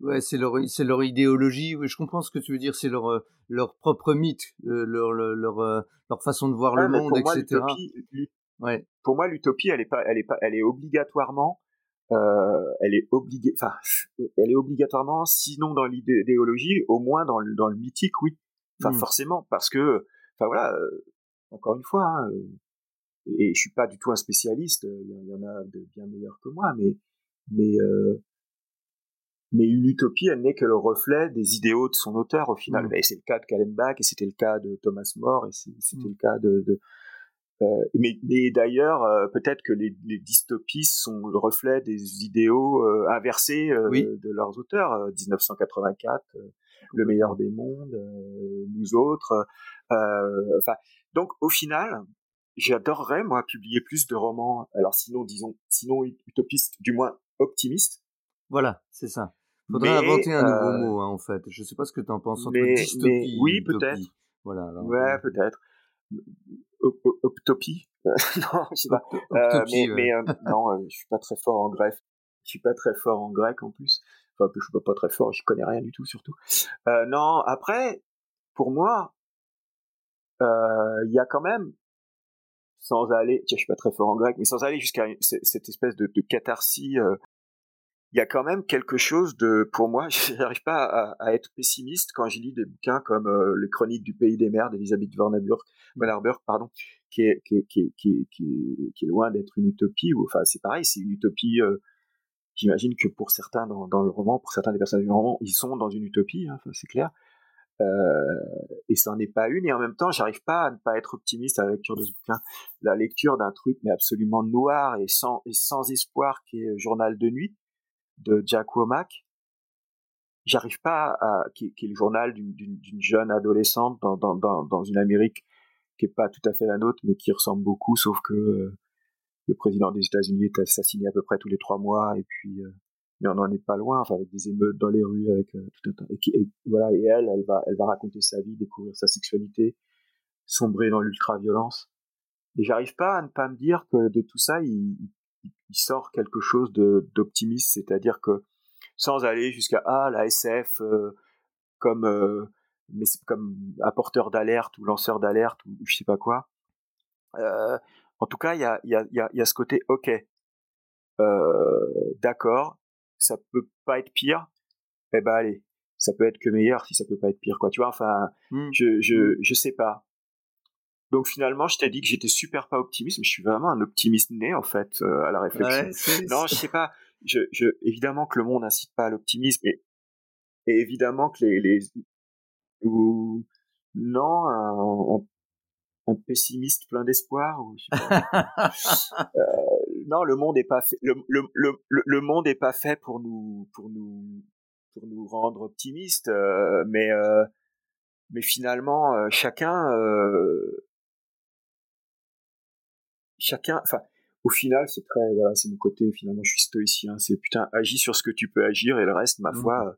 ouais, c'est leur, c'est leur idéologie. Je comprends ce que tu veux dire. C'est leur, leur propre mythe, euh, leur, leur, euh, leur, façon de voir le monde, etc. ouais. Pour moi, l'utopie, elle est pas, elle est pas, elle est obligatoirement, euh, elle est obligée, enfin, *laughs* elle est obligatoirement, sinon dans l'idéologie, au moins dans le, dans le mythique, oui. Enfin, mmh. forcément, parce que, enfin voilà, euh, encore une fois, hein, et je suis pas du tout un spécialiste, il y en a de bien meilleurs que moi, mais mais euh, mais une utopie, elle n'est que le reflet des idéaux de son auteur au final. Mmh. Et c'est le cas de Kallenbach, et c'était le cas de Thomas More, et c'était Mmh. le cas de. de euh, mais, mais d'ailleurs, euh, peut-être que les, les, dystopies sont le reflet des idéaux euh, inversés euh, oui. de leurs auteurs. 1984, Le meilleur des mondes, nous autres. Enfin, donc au final, j'adorerais moi publier plus de romans. Alors sinon, disons, sinon utopistes, du moins optimistes. Voilà, c'est ça. Faudrait mais, inventer un nouveau euh, mot, hein, en fait. Je sais pas ce que tu en penses entre mais, dystopie mais, oui, peut-être. Voilà. Alors, ouais, peut-être. Optopie? *laughs* Non, je sais pas. Euh, mais, ouais. mais euh, *laughs* non, euh, je suis pas très fort en grec. Je suis pas très fort en grec en plus. Enfin, je suis pas très fort. Je connais rien du tout, surtout. Euh, non, après, pour moi, il y a quand même sans aller, tiens, je suis pas très fort en grec, mais sans aller jusqu'à cette espèce de, de catharsis, euh, il y a quand même quelque chose de, pour moi, *laughs* je n'arrive pas à, à, être pessimiste quand je lis des bouquins comme euh, Les Chroniques du Pays des Mers d'Elisabeth von Arburg, Arburg, pardon, qui est, qui est, qui est, qui est, qui est, qui est loin d'être une utopie, ou enfin c'est pareil, c'est une utopie. Euh, J'imagine que pour certains dans, dans, le roman, pour certains des personnages du roman, ils sont dans une utopie, hein, c'est clair. Euh, et ça n'en est pas une, et en même temps, j'arrive pas à ne pas être optimiste à la lecture de ce bouquin. La lecture d'un truc, mais absolument noir et sans, et sans espoir, qui est Journal de nuit, de Jack Womack. J'arrive pas à, qui, est le journal d'une jeune adolescente dans, dans, dans, dans, une Amérique qui est pas tout à fait la nôtre, mais qui ressemble beaucoup, sauf que euh, le président des États-Unis est assassiné à peu près tous les trois mois, et puis, euh, mais on n'en est pas loin, enfin avec des émeutes dans les rues, avec euh, tout un tas. Et, voilà, et elle, elle va, elle va raconter sa vie, découvrir sa sexualité, sombrer dans l'ultra-violence. Et j'arrive pas à ne pas me dire que de tout ça, il, sort quelque chose d'optimiste, c'est-à-dire que sans aller jusqu'à ah la SF euh, comme euh, comme apporteur d'alerte ou lanceur d'alerte ou, je sais pas quoi. En tout cas, il y a, y, a, y, y a ce côté ok, d'accord, ça peut pas être pire. Eh ben allez, ça peut être que meilleur si ça peut pas être pire quoi. Tu vois, enfin, mmh. je je je sais pas. Donc finalement, je t'ai dit que j'étais super pas optimiste, mais je suis vraiment un optimiste né en fait euh, à la réflexion. Ouais, non, je sais pas. Je, je, évidemment que le monde n'incite pas à l'optimisme, et, et, évidemment que les, les ou non un, un, un, pessimiste plein d'espoir. Ou, *laughs* euh, non, le monde est pas fait. Le, le, le, le, monde est pas fait pour nous pour nous pour nous rendre optimistes, euh, mais mais finalement chacun chacun, enfin, au final, c'est très, voilà, c'est mon côté, finalement, je suis stoïcien, c'est putain, agis sur ce que tu peux agir et le reste, ma foi, euh,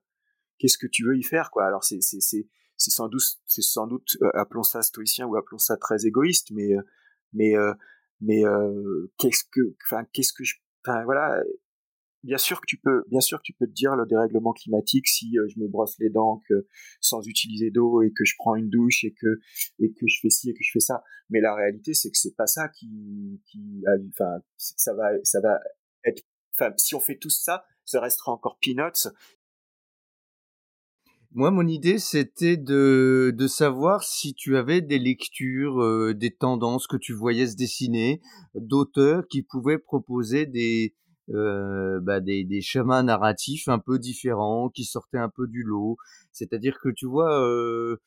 qu'est-ce que tu veux y faire, quoi. Alors, c'est, c'est, c'est, c'est sans doute, c'est sans doute, euh, appelons ça stoïcien ou appelons ça très égoïste, mais, euh, mais, mais, qu'est-ce que, enfin, qu'est-ce que je, enfin, voilà, bien sûr que tu peux, bien sûr que tu peux te dire le dérèglement climatique si je me brosse les dents sans utiliser d'eau et que je prends une douche et que et que je fais ci et que je fais ça. Mais la réalité c'est que c'est pas ça qui qui enfin ça va ça va être enfin si on fait tout ça, ça restera encore peanuts. Moi, mon idée, c'était de, de savoir si tu avais des lectures, euh, des tendances que tu voyais se dessiner, d'auteurs qui pouvaient proposer des, euh, bah, des, des, chemins narratifs un peu différents, qui sortaient un peu du lot. C'est-à-dire que tu vois, euh,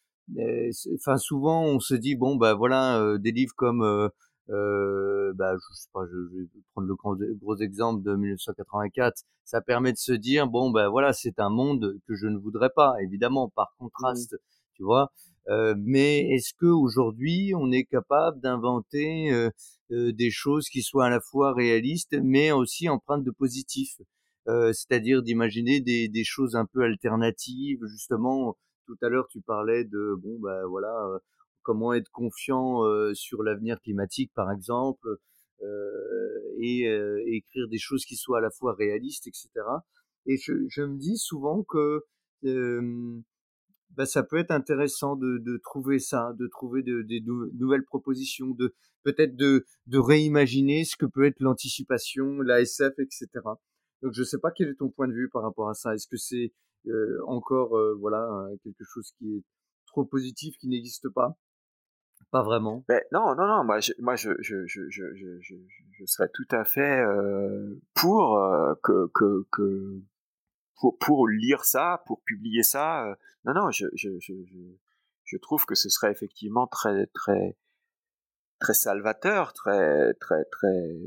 enfin souvent on se dit bon bah voilà euh, des livres comme euh, bah, je sais pas, je, vais prendre le gros, gros, exemple de 1984. Ça permet de se dire bon ben voilà c'est un monde que je ne voudrais pas évidemment par contraste, tu vois? Euh, mais est-ce que aujourd'hui on est capable d'inventer euh, euh, des choses qui soient à la fois réalistes mais aussi empreintes de positif C'est-à-dire d'imaginer des, des, choses un peu alternatives. Justement, tout à l'heure tu parlais de bon ben voilà comment être confiant sur l'avenir climatique par exemple et écrire des choses qui soient à la fois réalistes, etc. Et je, je me dis souvent que bah, ça peut être intéressant de, de trouver ça, de trouver des de, nouvelles propositions, de peut-être de, de réimaginer ce que peut être l'anticipation, la SF, etc. Donc je ne sais pas quel est ton point de vue par rapport à ça. Est-ce que c'est euh, encore euh, voilà quelque chose qui est trop positif, qui n'existe pas? Pas vraiment. Ben, non, non, non. Moi, je, moi, je, je, je, je, je, je serais tout à fait euh, pour que, que, que pour, pour lire ça, pour publier ça. non, non, je, je, je, je, trouve que ce serait effectivement très, très, très salvateur, très, très, très,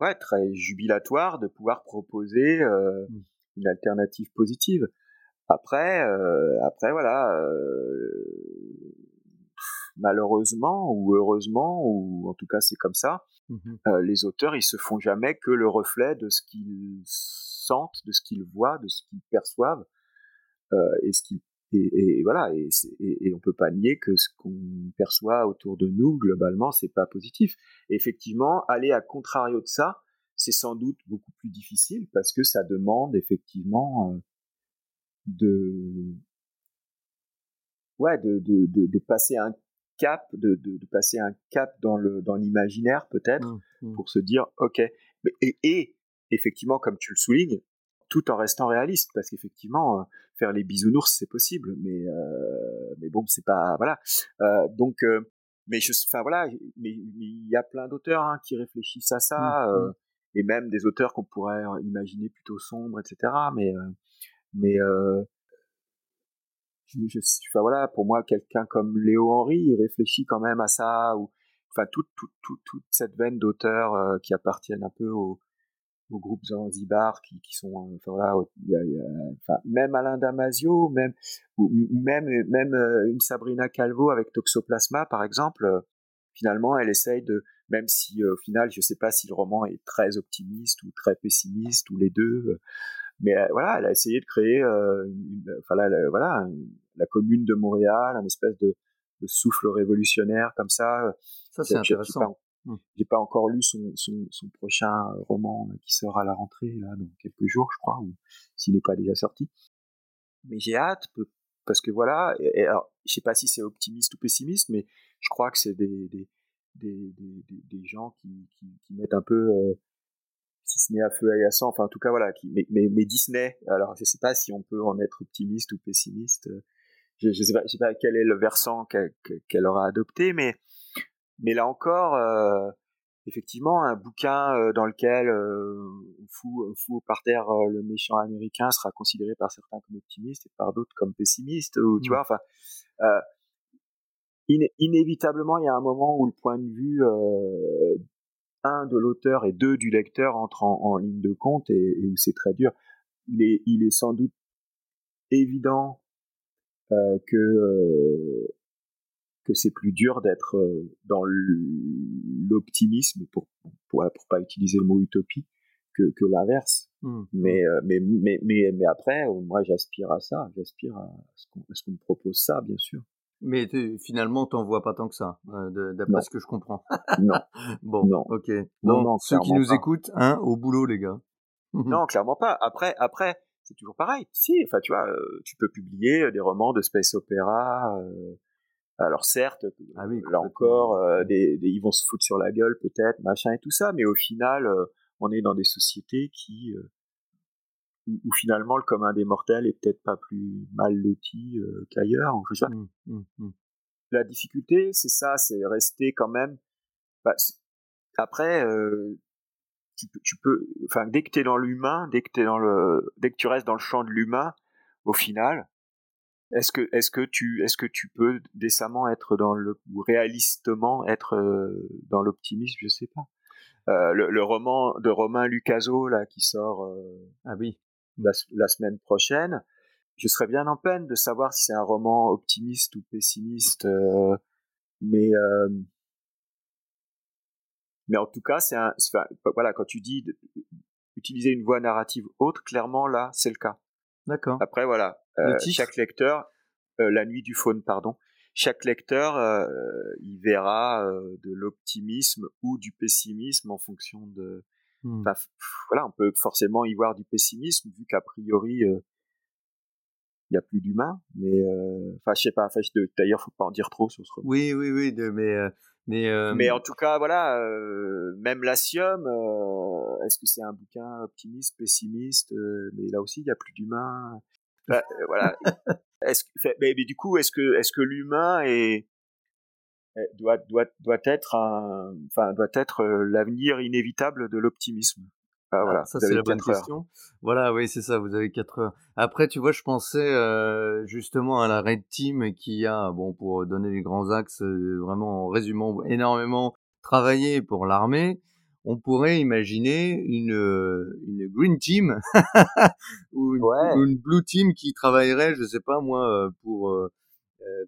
ouais, très jubilatoire de pouvoir proposer mmh. une alternative positive. Après, après voilà, malheureusement ou heureusement ou en tout cas c'est comme ça. Mmh les auteurs ils se font jamais que le reflet de ce qu'ils sentent, de ce qu'ils voient, de ce qu'ils perçoivent et ce qu'ils et, voilà et, et, on peut pas nier que ce qu'on perçoit autour de nous globalement c'est pas positif. effectivement, aller à contrario de ça, c'est sans doute beaucoup plus difficile parce que ça demande effectivement de ouais de, de, de, passer un cap de, de, passer un cap dans le dans l'imaginaire peut-être mmh, mmh. pour se dire ok et, et, effectivement comme tu le soulignes tout en restant réaliste parce qu'effectivement euh, faire les bisounours c'est possible mais euh, mais bon c'est pas voilà euh, donc mais je enfin voilà mais il y a plein d'auteurs hein, qui réfléchissent à ça mmh, et même des auteurs qu'on pourrait imaginer plutôt sombres etc mais mais voilà, pour moi, quelqu'un comme Léo Henry, réfléchit quand même à ça, ou enfin toute toute toute, toute cette veine d'auteurs euh, qui appartiennent un peu au, au groupe Zanzibar, qui, qui sont, euh, enfin voilà, enfin, même Alain Damasio, même ou, même même euh, une Sabrina Calvo avec Toxoplasma, par exemple. finalement, elle essaye de, même si au final, je sais pas si le roman est très optimiste ou très pessimiste ou les deux mais voilà, elle a essayé de créer, enfin là, voilà, la commune de Montréal, un espèce de, de souffle révolutionnaire comme ça. Ça, c'est intéressant. Mmh. J'ai pas encore lu son, son, son, prochain roman qui sort à la rentrée, là, dans quelques jours, je crois, ou s'il n'est pas déjà sorti. Mais j'ai hâte, parce que voilà, et, alors, je sais pas si c'est optimiste ou pessimiste, mais je crois que c'est des, des, des, des, des, gens qui, qui, qui, mettent un peu, euh, si ce n'est à feu et à sang, enfin en tout cas voilà, qui, mais, mais, mais Disney, alors je sais pas si on peut en être optimiste ou pessimiste, je, je sais pas, je sais pas quel est le versant qu'elle aura adopté, mais mais là encore, euh, effectivement, un bouquin euh, dans lequel euh, on, fout, on par terre le méchant américain sera considéré par certains comme optimiste et par d'autres comme pessimiste, ou tu mmh. vois, enfin, inévitablement, il y a un moment où le point de vue un de l'auteur et deux du lecteur entrent en, ligne de compte et, où c'est très dur. Il est, il est sans doute évident que euh, que c'est plus dur d'être euh, dans l'optimisme pour, pour pour pas utiliser le mot utopie que, que l'inverse. Mmh. Mais, mais, mais mais mais après moi j'aspire à ça, j'aspire à ce qu'on me propose ça bien sûr. Mais finalement, t'en vois pas tant que ça, d'après ce que je comprends. non. *laughs* bon, non. ok. Bon, non, ceux qui nous écoutent, hein, au boulot, les gars. non, *laughs* clairement pas. Après, après, c'est toujours pareil. Si, enfin, tu vois, euh, tu peux publier des romans de space opéra. Euh, alors certes, ah oui, là encore, euh, des, des, ils vont se foutre sur la gueule peut-être, machin et tout ça, mais au final, on est dans des sociétés qui où, finalement le commun des mortels est peut-être pas plus mal loti qu'ailleurs. Mmh, mmh, mmh. La difficulté, c'est ça, c'est rester quand même. Bah, après, tu, tu, peux, enfin, dès que tu es dans l'humain, dès que dans le, dès que tu restes dans le champ de l'humain, au final, est-ce que, est-ce que tu, est-ce que tu peux décemment être dans le, ou réalistement être dans l'optimisme, je sais pas. Euh, le, le, roman de Romain Lucaso là qui sort euh, ah oui la, la, semaine prochaine je serais bien en peine de savoir si c'est un roman optimiste ou pessimiste euh, mais mais en tout cas, c'est un, voilà, quand tu dis utiliser une voix narrative autre, clairement là, c'est le cas. D'accord. Après, voilà, euh, chaque lecteur, euh, la nuit du faune, pardon, chaque lecteur, euh, il verra de l'optimisme ou du pessimisme en fonction de. Hmm. voilà, on peut forcément y voir du pessimisme vu qu'a priori il n'y a plus d'humains, mais enfin, je sais pas. D'ailleurs, faut pas en dire trop sur ce. Oui, oui, oui, mais mais, euh... mais en tout cas, voilà, euh, même l'Asium, euh, est-ce que c'est un bouquin optimiste, pessimiste euh, Mais là aussi, il n'y a plus d'humain. Bah, euh, voilà. *laughs* est-ce que, mais, mais, du coup, est-ce que, est-ce que l'humain est doit doit doit être un, enfin doit être l'avenir inévitable de l'optimisme? Ah, voilà, ça c'est la bonne question. Voilà, oui, c'est ça, vous avez 4 heures. Après, tu vois, je pensais euh, justement à la Red Team qui a, bon, pour donner les grands axes, euh, vraiment en résumant énormément travaillé pour l'armée. On pourrait imaginer une, euh, une Green Team *laughs* ou une, Blue Team qui travaillerait, je sais pas moi, pour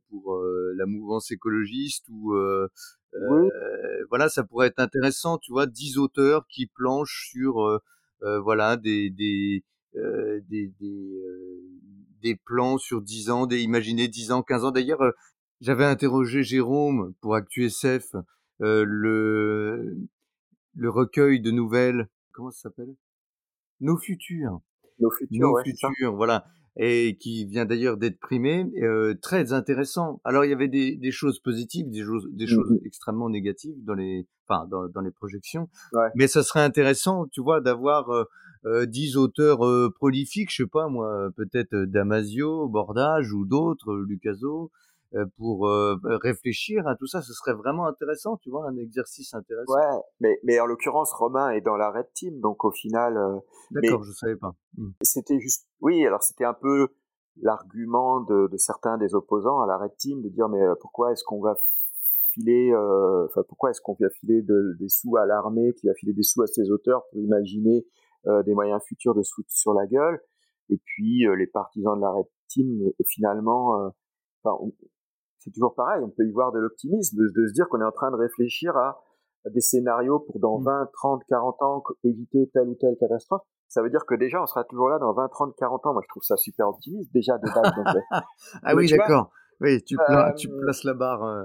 pour la mouvance écologiste ou voilà, ça pourrait être intéressant, tu vois, 10 auteurs qui planchent sur voilà des des des, des, plans sur 10 ans, des imaginer 10 ans, 15 ans. D'ailleurs, j'avais interrogé Jérôme pour ActuSF le le recueil de nouvelles, comment ça s'appelle? Nos futurs. Nos futurs, Nos futurs, voilà et qui vient d'ailleurs d'être primé, euh, très intéressant. Alors il y avait des, des choses positives, des choses, des choses mmh extrêmement négatives dans les, enfin dans, dans les projections, ouais. mais ça serait intéressant, tu vois, d'avoir euh, euh dix auteurs euh, prolifiques, je sais pas moi, peut-être Damasio, Bordage ou d'autres, Lucaso, euh, pour euh, réfléchir à tout ça. Ce serait vraiment intéressant, tu vois, un exercice intéressant. Ouais, mais, mais en l'occurrence, Romain est dans la Red Team, donc au final. Euh, D'accord, je savais pas. Mmh. C'était juste, oui, alors c'était un peu l'argument de, de, certains des opposants à la Red Team de dire mais pourquoi est-ce qu'on va filer, enfin pourquoi est-ce qu'on va filer des sous à l'armée, qui va filer des sous à ses auteurs pour imaginer des moyens futurs de se foutre sur la gueule, et puis les partisans de la Red Team finalement, enfin, c'est toujours pareil, on peut y voir de l'optimisme, de, se dire qu'on est en train de réfléchir à, des scénarios pour dans 20, 30, 40 ans éviter telle ou telle catastrophe. Ça veut dire que déjà, on sera toujours là dans 20, 30, 40 ans. Moi, je trouve ça super optimiste déjà de base. Euh. *laughs* ah oui, d'accord. Oui, tu, tu, euh, places la barre. Euh.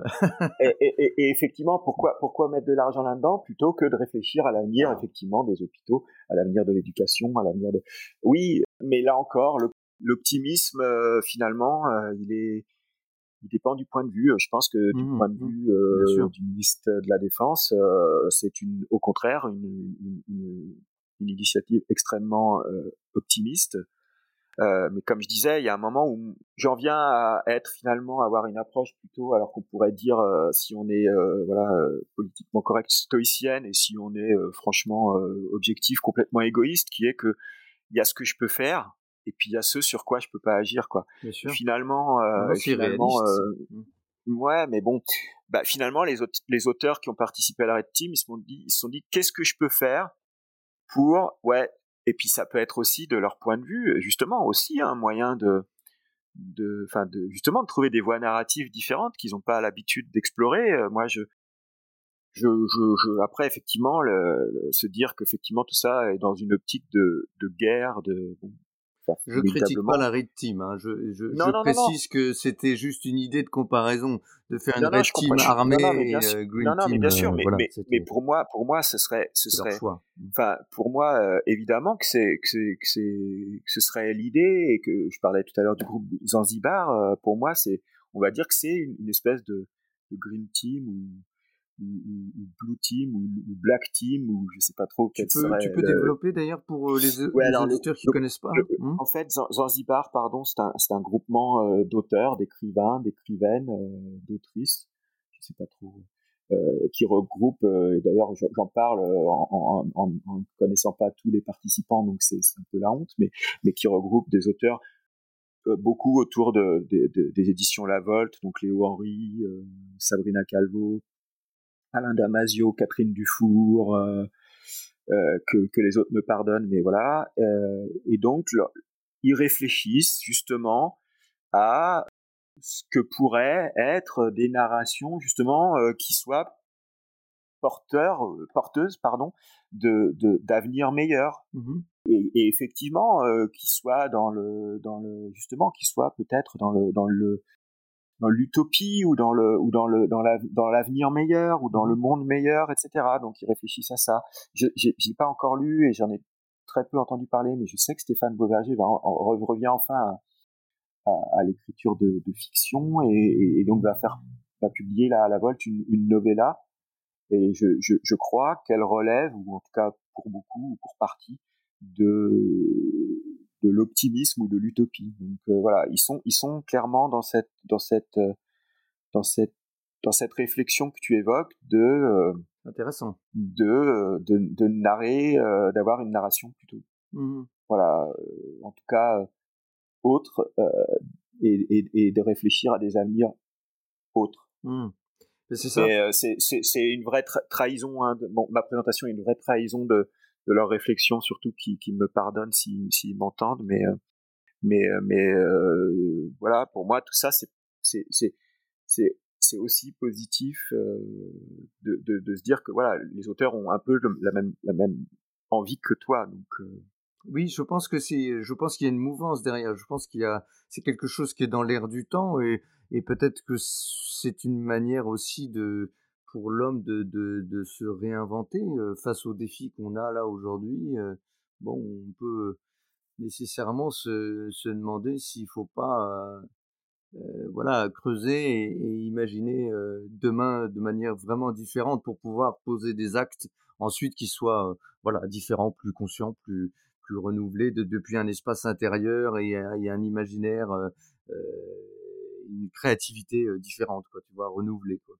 et, et, *laughs* effectivement, pourquoi, pourquoi mettre de l'argent là-dedans plutôt que de réfléchir à l'avenir, effectivement, des hôpitaux, à l'avenir de l'éducation, à l'avenir de. Oui, mais là encore, l'optimisme, finalement, il est, il dépend du point de vue. Je pense que du mmh point de mmh. vue euh, du ministre de la Défense, euh, c'est une, au contraire une, une, une, une initiative extrêmement euh, optimiste. Euh, mais comme je disais, il y a un moment où j'en viens à être finalement avoir une approche plutôt, alors qu'on pourrait dire euh, si on est voilà politiquement correct, stoïcienne, et si on est franchement objectif, complètement égoïste, qui est que il y a ce que je peux faire, et puis il y a ce sur quoi je peux pas agir quoi. Finalement, euh, finalement euh, mmh. ouais, mais bon, bah finalement les, les auteurs qui ont participé à la Red Team, ils se sont dit, ils se sont dit qu'est-ce que je peux faire pour ouais, et puis ça peut être aussi de leur point de vue justement aussi un moyen de de enfin de justement de trouver des voies narratives différentes qu'ils n'ont pas l'habitude d'explorer. Euh, moi je je, je, je, après effectivement le, se dire qu'effectivement tout ça est dans une optique de, de guerre de je critique pas la Red Team. Hein. Je, je, je précise que c'était juste une idée de comparaison de faire une Red Team armée et euh, Green Team. Mais bien sûr, mais, mais, pour moi, pour moi, ce serait, ce serait, mmh. enfin, pour moi, euh, évidemment que c'est, que c'est, que c'est, que ce serait l'idée et que je parlais tout à l'heure du groupe Zanzibar. Euh, pour moi, c'est, on va dire que c'est une, une, espèce de, de Green Team ou ou, Blue Team ou, Black Team ou je sais pas trop quel tu peux, Tu peux développer d'ailleurs pour euh, les, ouais, auditeurs qui ne connaissent pas. Hmm en fait, Zanzibar, pardon, c'est un, un, groupement euh, d'auteurs, d'écrivains, d'écrivaines, euh, d'autrices, je sais pas trop, qui regroupe. et d'ailleurs, j'en parle en, en, connaissant pas tous les participants, donc c'est un peu la honte, mais mais qui regroupe des auteurs beaucoup autour de, de, des éditions La Volte, donc Léo Henry, Sabrina Calvo, Alain Damasio, Catherine Dufour, euh, euh, que, que, les autres me pardonnent, mais voilà. Euh, et donc, ils réfléchissent justement à ce que pourraient être des narrations justement qui soient porteurs, porteuses, pardon, de d'avenir meilleur. Mmh et, et, effectivement, qui soient dans le dans le justement, qui soient peut-être dans le dans le dans l'utopie ou dans le ou dans le dans la dans l'avenir meilleur ou dans le monde meilleur etc donc ils réfléchissent à ça. Je j'ai pas encore lu et j'en ai très peu entendu parler mais je sais que Stéphane Beauverger va revient enfin à, à, l'écriture de, de, fiction et, et, donc va faire va publier là à la volte une, une novella. Et je, je, je crois qu'elle relève ou en tout cas pour beaucoup ou pour partie de de l'optimisme ou de l'utopie. Donc euh, voilà, ils sont ils sont clairement dans cette dans cette euh, dans cette dans cette réflexion que tu évoques de euh, Intéressant. De, de, de narrer, d'avoir une narration plutôt. Mmh voilà, en tout cas, autre, et, et, et, de réfléchir à des avenirs autres. Mmh. C'est ça. C'est une vraie trahison. Hein, de, bon, ma présentation est une vraie trahison de, de leur réflexion, surtout qui, qui me pardonnent s'ils si, m'entendent. Mais, mais, mais voilà, pour moi, tout ça, c'est aussi positif de, de, de, se dire que voilà, les auteurs ont un peu la même, la même envie que toi. Donc, oui, je pense que c'est, je pense qu'il y a une mouvance derrière. Je pense qu'il y a, c'est quelque chose qui est dans l'air du temps et, et peut-être que c'est une manière aussi de, pour l'homme de, de, se réinventer face aux défis qu'on a là aujourd'hui. bon, on peut nécessairement se, se demander s'il faut pas voilà, creuser et, imaginer demain de manière vraiment différente pour pouvoir poser des actes ensuite qui soient voilà différents, plus conscients, plus plus renouvelés de, depuis un espace intérieur et, et un imaginaire, une créativité différente, quoi, tu vois, renouvelée, quoi.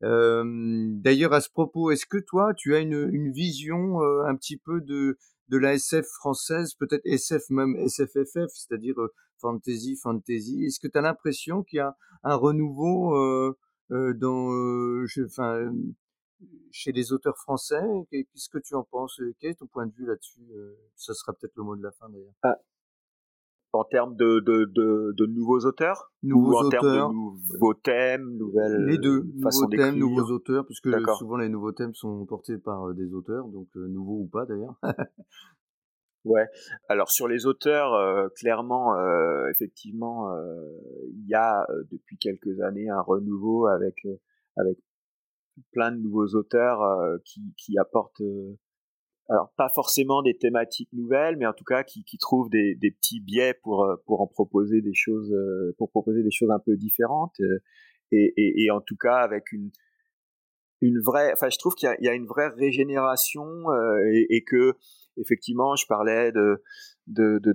D'ailleurs, à ce propos, est-ce que toi, tu as une, une vision un petit peu de de la SF française, peut-être SF même SFFF, c'est-à-dire fantasy, fantasy? Est-ce que tu as l'impression qu'il y a un renouveau euh, euh, dans, euh, enfin, chez les auteurs français? Qu'est-ce que tu en penses? Quel est ton point de vue là-dessus Ça sera peut-être le mot de la fin d'ailleurs. Ah. En termes de, de, de, nouveaux auteurs Nouveaux Ou en auteurs. termes de nouveaux thèmes, nouvelles Les deux, nouveaux thèmes, nouveaux auteurs, puisque souvent les nouveaux thèmes sont portés par des auteurs, donc nouveaux ou pas d'ailleurs. *laughs* Ouais. Alors sur les auteurs, euh, clairement, euh, effectivement, euh, il y a depuis quelques années un renouveau avec avec plein de nouveaux auteurs qui, qui apportent, alors pas forcément des thématiques nouvelles, mais en tout cas qui, qui trouvent des, des petits biais pour pour en proposer des choses, pour proposer des choses un peu différentes, et, et, et en tout cas avec une une vraie, enfin je trouve qu'il y, y, a une vraie régénération et, et que effectivement, je parlais de, de, de,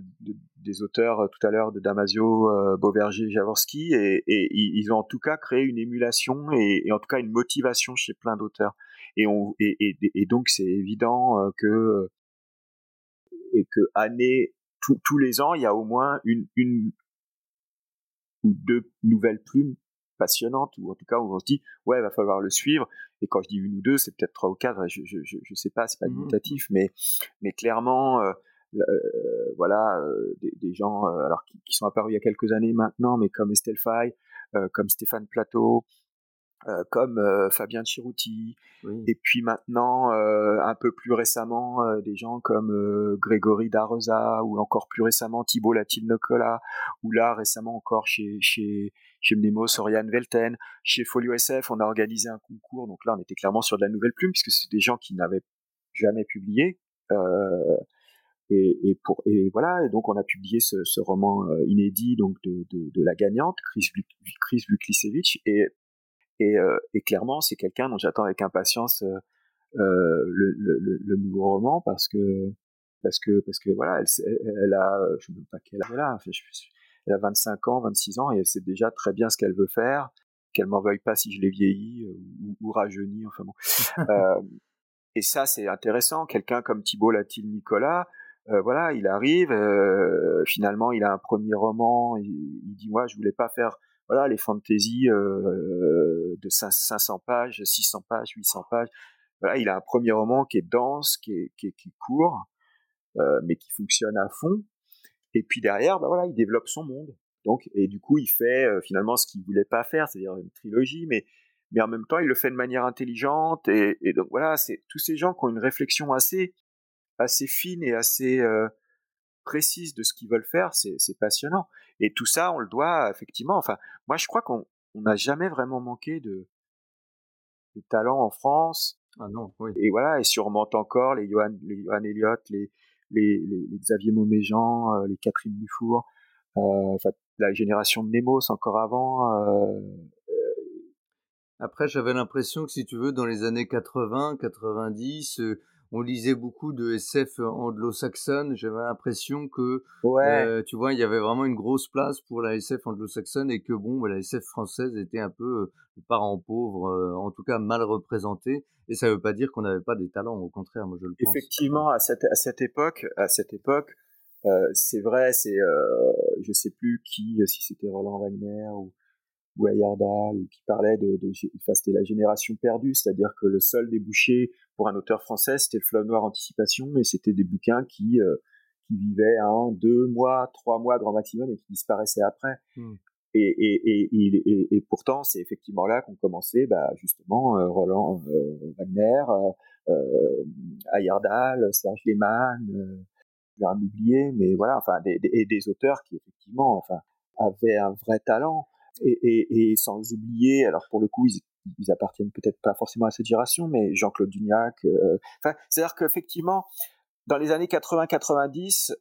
des auteurs euh, tout à l'heure de Damasio, euh, Beauverger, Jaworski, et, et, ils ont en tout cas créé une émulation et, et en tout cas une motivation chez plein d'auteurs. Et, on, et, et, donc c'est évident euh, que et que année tous les ans, il y a au moins une, une ou deux nouvelles plumes passionnantes, ou en tout cas où on se dit ouais, il va falloir le suivre. Et quand je dis une ou deux, c'est peut-être trois ou quatre. Je, je, je, sais pas, c'est pas mmh limitatif, mais mais clairement. Euh, euh, voilà, euh, des, des, gens alors qui, qui, sont apparus il y a quelques années maintenant, mais comme Estelle Faye, comme Stéphane Plateau, euh, comme euh, Fabien Chirouti, et puis maintenant, euh, un peu plus récemment, des gens comme Grégory Dareza, ou encore plus récemment Thibault Latine-Nocola, ou là récemment encore chez, chez, chez Mnemo, Oriane Velten, chez Folio SF, on a organisé un concours, donc là on était clairement sur de la nouvelle plume, puisque c'est des gens qui n'avaient jamais publié. Et, et, pour et voilà. Et donc on a publié ce, ce roman inédit donc de, de, de la gagnante Chris, Chris Vuklisevich et et, euh, et clairement, c'est quelqu'un dont j'attends avec impatience euh, euh, le, le, le, nouveau roman parce que parce que parce que voilà, elle, elle a, je ne sais pas quelle âge elle a, elle a 25 ans, 26 ans et elle sait déjà très bien ce qu'elle veut faire, qu'elle m'en veuille pas si je l'ai vieilli ou, ou rajeuni, enfin bon. *laughs* euh, et ça, c'est intéressant. Quelqu'un comme Thibault Latil Nicolas, euh, voilà, il arrive, euh, finalement, il a un premier roman, il, il dit moi, je voulais pas faire voilà les fantaisies euh, de 500 pages, 600 pages, 800 pages. Voilà, il a un premier roman qui est dense, qui est, qui est, court, euh, mais qui fonctionne à fond. Et puis derrière, bah voilà, il développe son monde. Donc, et du coup, il fait euh, finalement ce qu'il voulait pas faire, c'est-à-dire une trilogie, mais mais en même temps, il le fait de manière intelligente. Et, et donc voilà, c'est tous ces gens qui ont une réflexion assez assez fine et assez précise de ce qu'ils veulent faire, c'est passionnant. Et tout ça, on le doit effectivement. Enfin, moi, je crois qu'on n'a jamais vraiment manqué de, de talent en France. Ah non, oui. Et voilà, et sûrement encore les Johan, les Johan Elliott, les, les, les, Xavier Mauméjean, euh, les Catherine Dufour, euh, enfin, la génération de Nemos encore avant. Euh, Après, j'avais l'impression que si tu veux, dans les années 80, 90, on lisait beaucoup de SF anglo-saxonne. J'avais l'impression que, euh, tu vois, il y avait vraiment une grosse place pour la SF anglo-saxonne et que bon, bah, la SF française était un peu euh, parent pauvre, euh, en tout cas mal représentée. Et ça ne veut pas dire qu'on n'avait pas des talents, au contraire, moi je le pense. Effectivement, à cette, à cette époque, à cette époque, c'est vrai, c'est, je sais plus qui, si c'était Roland Wagner ou ou ou qui parlait de, de enfin, c'était la génération perdue, c'est-à-dire que le seul débouché pour un auteur français, c'était le fleuve noir anticipation, et c'était des bouquins qui euh, qui vivaient un, deux mois, trois mois grand maximum et qui disparaissaient après. Hmm. Et, et, et, et, pourtant, c'est effectivement là qu'on commençait, bah, justement, euh, Roland euh, Wagner, euh, Ayerdal, Serge Lehmann, en oublier, mais voilà, enfin, des, des, des auteurs qui effectivement, enfin, avaient un vrai talent et, et, et, sans oublier, alors pour le coup, ils, ils appartiennent peut-être pas forcément à cette génération, mais Jean-Claude Dugnac. Euh, c'est-à-dire qu'effectivement, dans les années 80-90,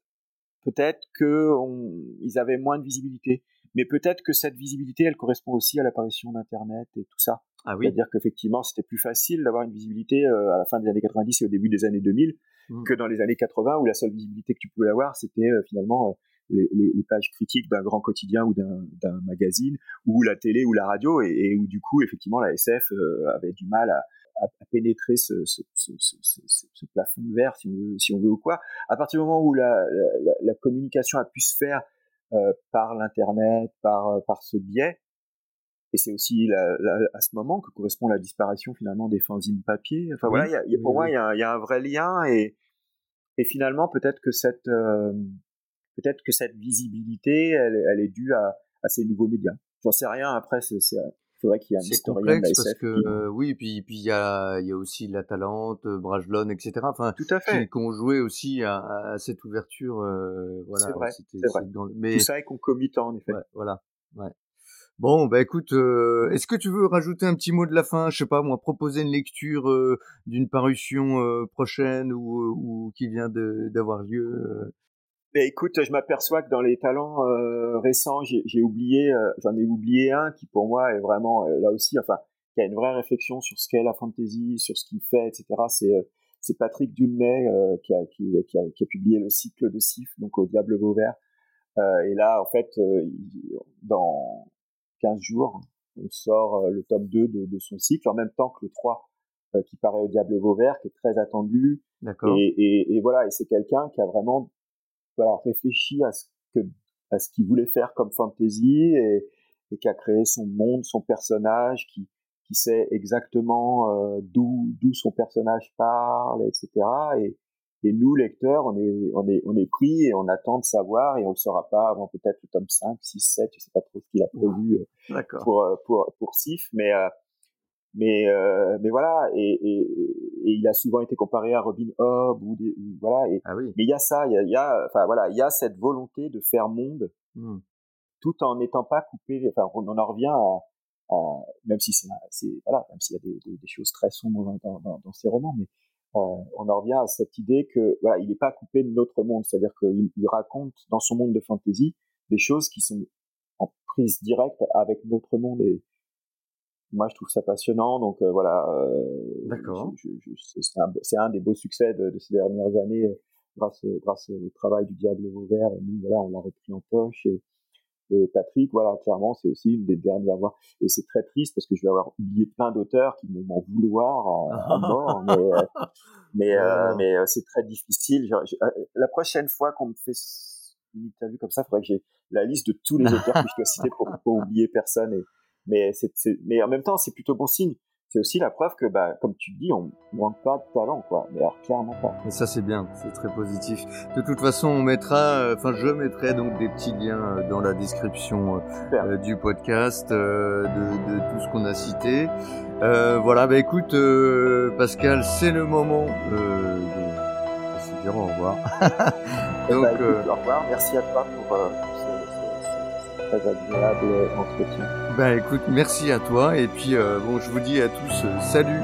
peut-être qu'ils avaient moins de visibilité, mais peut-être que cette visibilité, elle correspond aussi à l'apparition d'Internet et tout ça. Ah oui. C'est-à-dire qu'effectivement, c'était plus facile d'avoir une visibilité euh, à la fin des années 90 et au début des années 2000 mmh. que dans les années 80 où la seule visibilité que tu pouvais avoir, c'était euh, finalement les, les, pages critiques d'un grand quotidien ou d'un magazine, ou la télé ou la radio, et, où du coup, effectivement, la SF euh, avait du mal à, à, pénétrer ce, ce, ce, ce, plafond de verre, si on, veut, si on veut ou quoi. À partir du moment où la, la, la communication a pu se faire euh, par l'internet, par euh, par ce biais, et c'est aussi la, à ce moment que correspond la disparition finalement des fanzines papier. Enfin voilà, y a, y a, pour moi il y a, y a, un vrai lien et et finalement peut-être que cette euh, peut-être que cette visibilité, elle, elle est due à, à, ces nouveaux médias. J'en sais rien. Après, c'est faudrait qu'il y ait un historien de la parce que euh, oui, puis puis il y a il y a aussi la Talente, euh, Brajlon, etc. Enfin, tout à fait. Qui, ont joué aussi à, à cette ouverture. Euh, voilà. C'est vrai. vrai. Mais tout ça est concomitant en effet. Ouais, voilà. Ouais. Bon, bah écoute, euh, est-ce que tu veux rajouter un petit mot de la fin? Je sais pas, moi, proposer une lecture d'une parution prochaine ou, ou, qui vient d'avoir lieu mais écoute, je m'aperçois que dans les talents euh, récents, j'ai oublié, euh, j'en ai oublié un qui pour moi est vraiment euh, là aussi, enfin, qui a une vraie réflexion sur ce qu'est la fantasy, sur ce qu'il fait, etc. C'est c'est Patrick Dulnay qui, a, qui, qui, a, qui, a, publié le cycle de Sif, donc au Diable Vauvert. et là, en fait, dans 15 jours, on sort le tome 2 de, de, son cycle, en même temps que le 3 qui paraît au Diable Vauvert, qui est très attendu. D'accord. Et, et, et, voilà, et c'est quelqu'un qui a vraiment voilà, réfléchi à ce que à ce qu'il voulait faire comme fantasy et, et qui a créé son monde, son personnage, qui qui sait exactement euh, d'où d'où son personnage parle, etc. Et, et nous lecteurs, on est on est on est pris et on attend de savoir et on le saura pas avant peut-être le tome 5, 6, 7, je sais pas trop ce qu'il a prévu euh, pour euh, pour pour Sif, mais euh, mais euh, mais voilà et, et, et, il a souvent été comparé à Robin Hobb ou, des, voilà et ah oui. mais il y a ça il y a, y a, enfin voilà il y a cette volonté de faire monde mmh. tout en n'étant pas coupé enfin on en revient à, à même si c'est voilà même s'il y a des, des, des, choses très sombres dans, dans, dans ces romans mais euh, on en revient à cette idée que voilà il n'est pas coupé de notre monde c'est-à-dire qu'il il raconte dans son monde de fantasy des choses qui sont en prise directe avec notre monde et moi je trouve ça passionnant donc euh, voilà euh, d'accord. c'est un, un, des beaux succès de, de ces dernières années euh, grâce grâce au travail du Diable Vauvert et nous voilà on l'a repris en poche et, et Patrick voilà clairement c'est aussi une des dernières voix. Et c'est très triste parce que je vais avoir oublié plein d'auteurs qui vont m'en vouloir à, *laughs* mort mais mais, euh, mais c'est très difficile. La prochaine fois qu'on me fait une interview comme ça il faudrait que j'ai la liste de tous les auteurs que je dois citer pour pas oublier personne et mais c'est, mais en même temps, c'est plutôt bon signe. C'est aussi la preuve que, bah, comme tu dis, on manque pas de talent, quoi. Mais alors, clairement pas. Et ça, c'est bien. C'est très positif. De toute façon, on mettra, euh, enfin, je mettrai donc des petits liens euh, dans la description euh, du podcast, de, de, tout ce qu'on a cité. Voilà, bah écoute, Pascal, c'est le moment de, dire au revoir. *laughs* Eh ben, au revoir. Merci à toi pour très agréable. Ben écoute, merci à toi et puis euh, bon, je vous dis à tous euh, salut.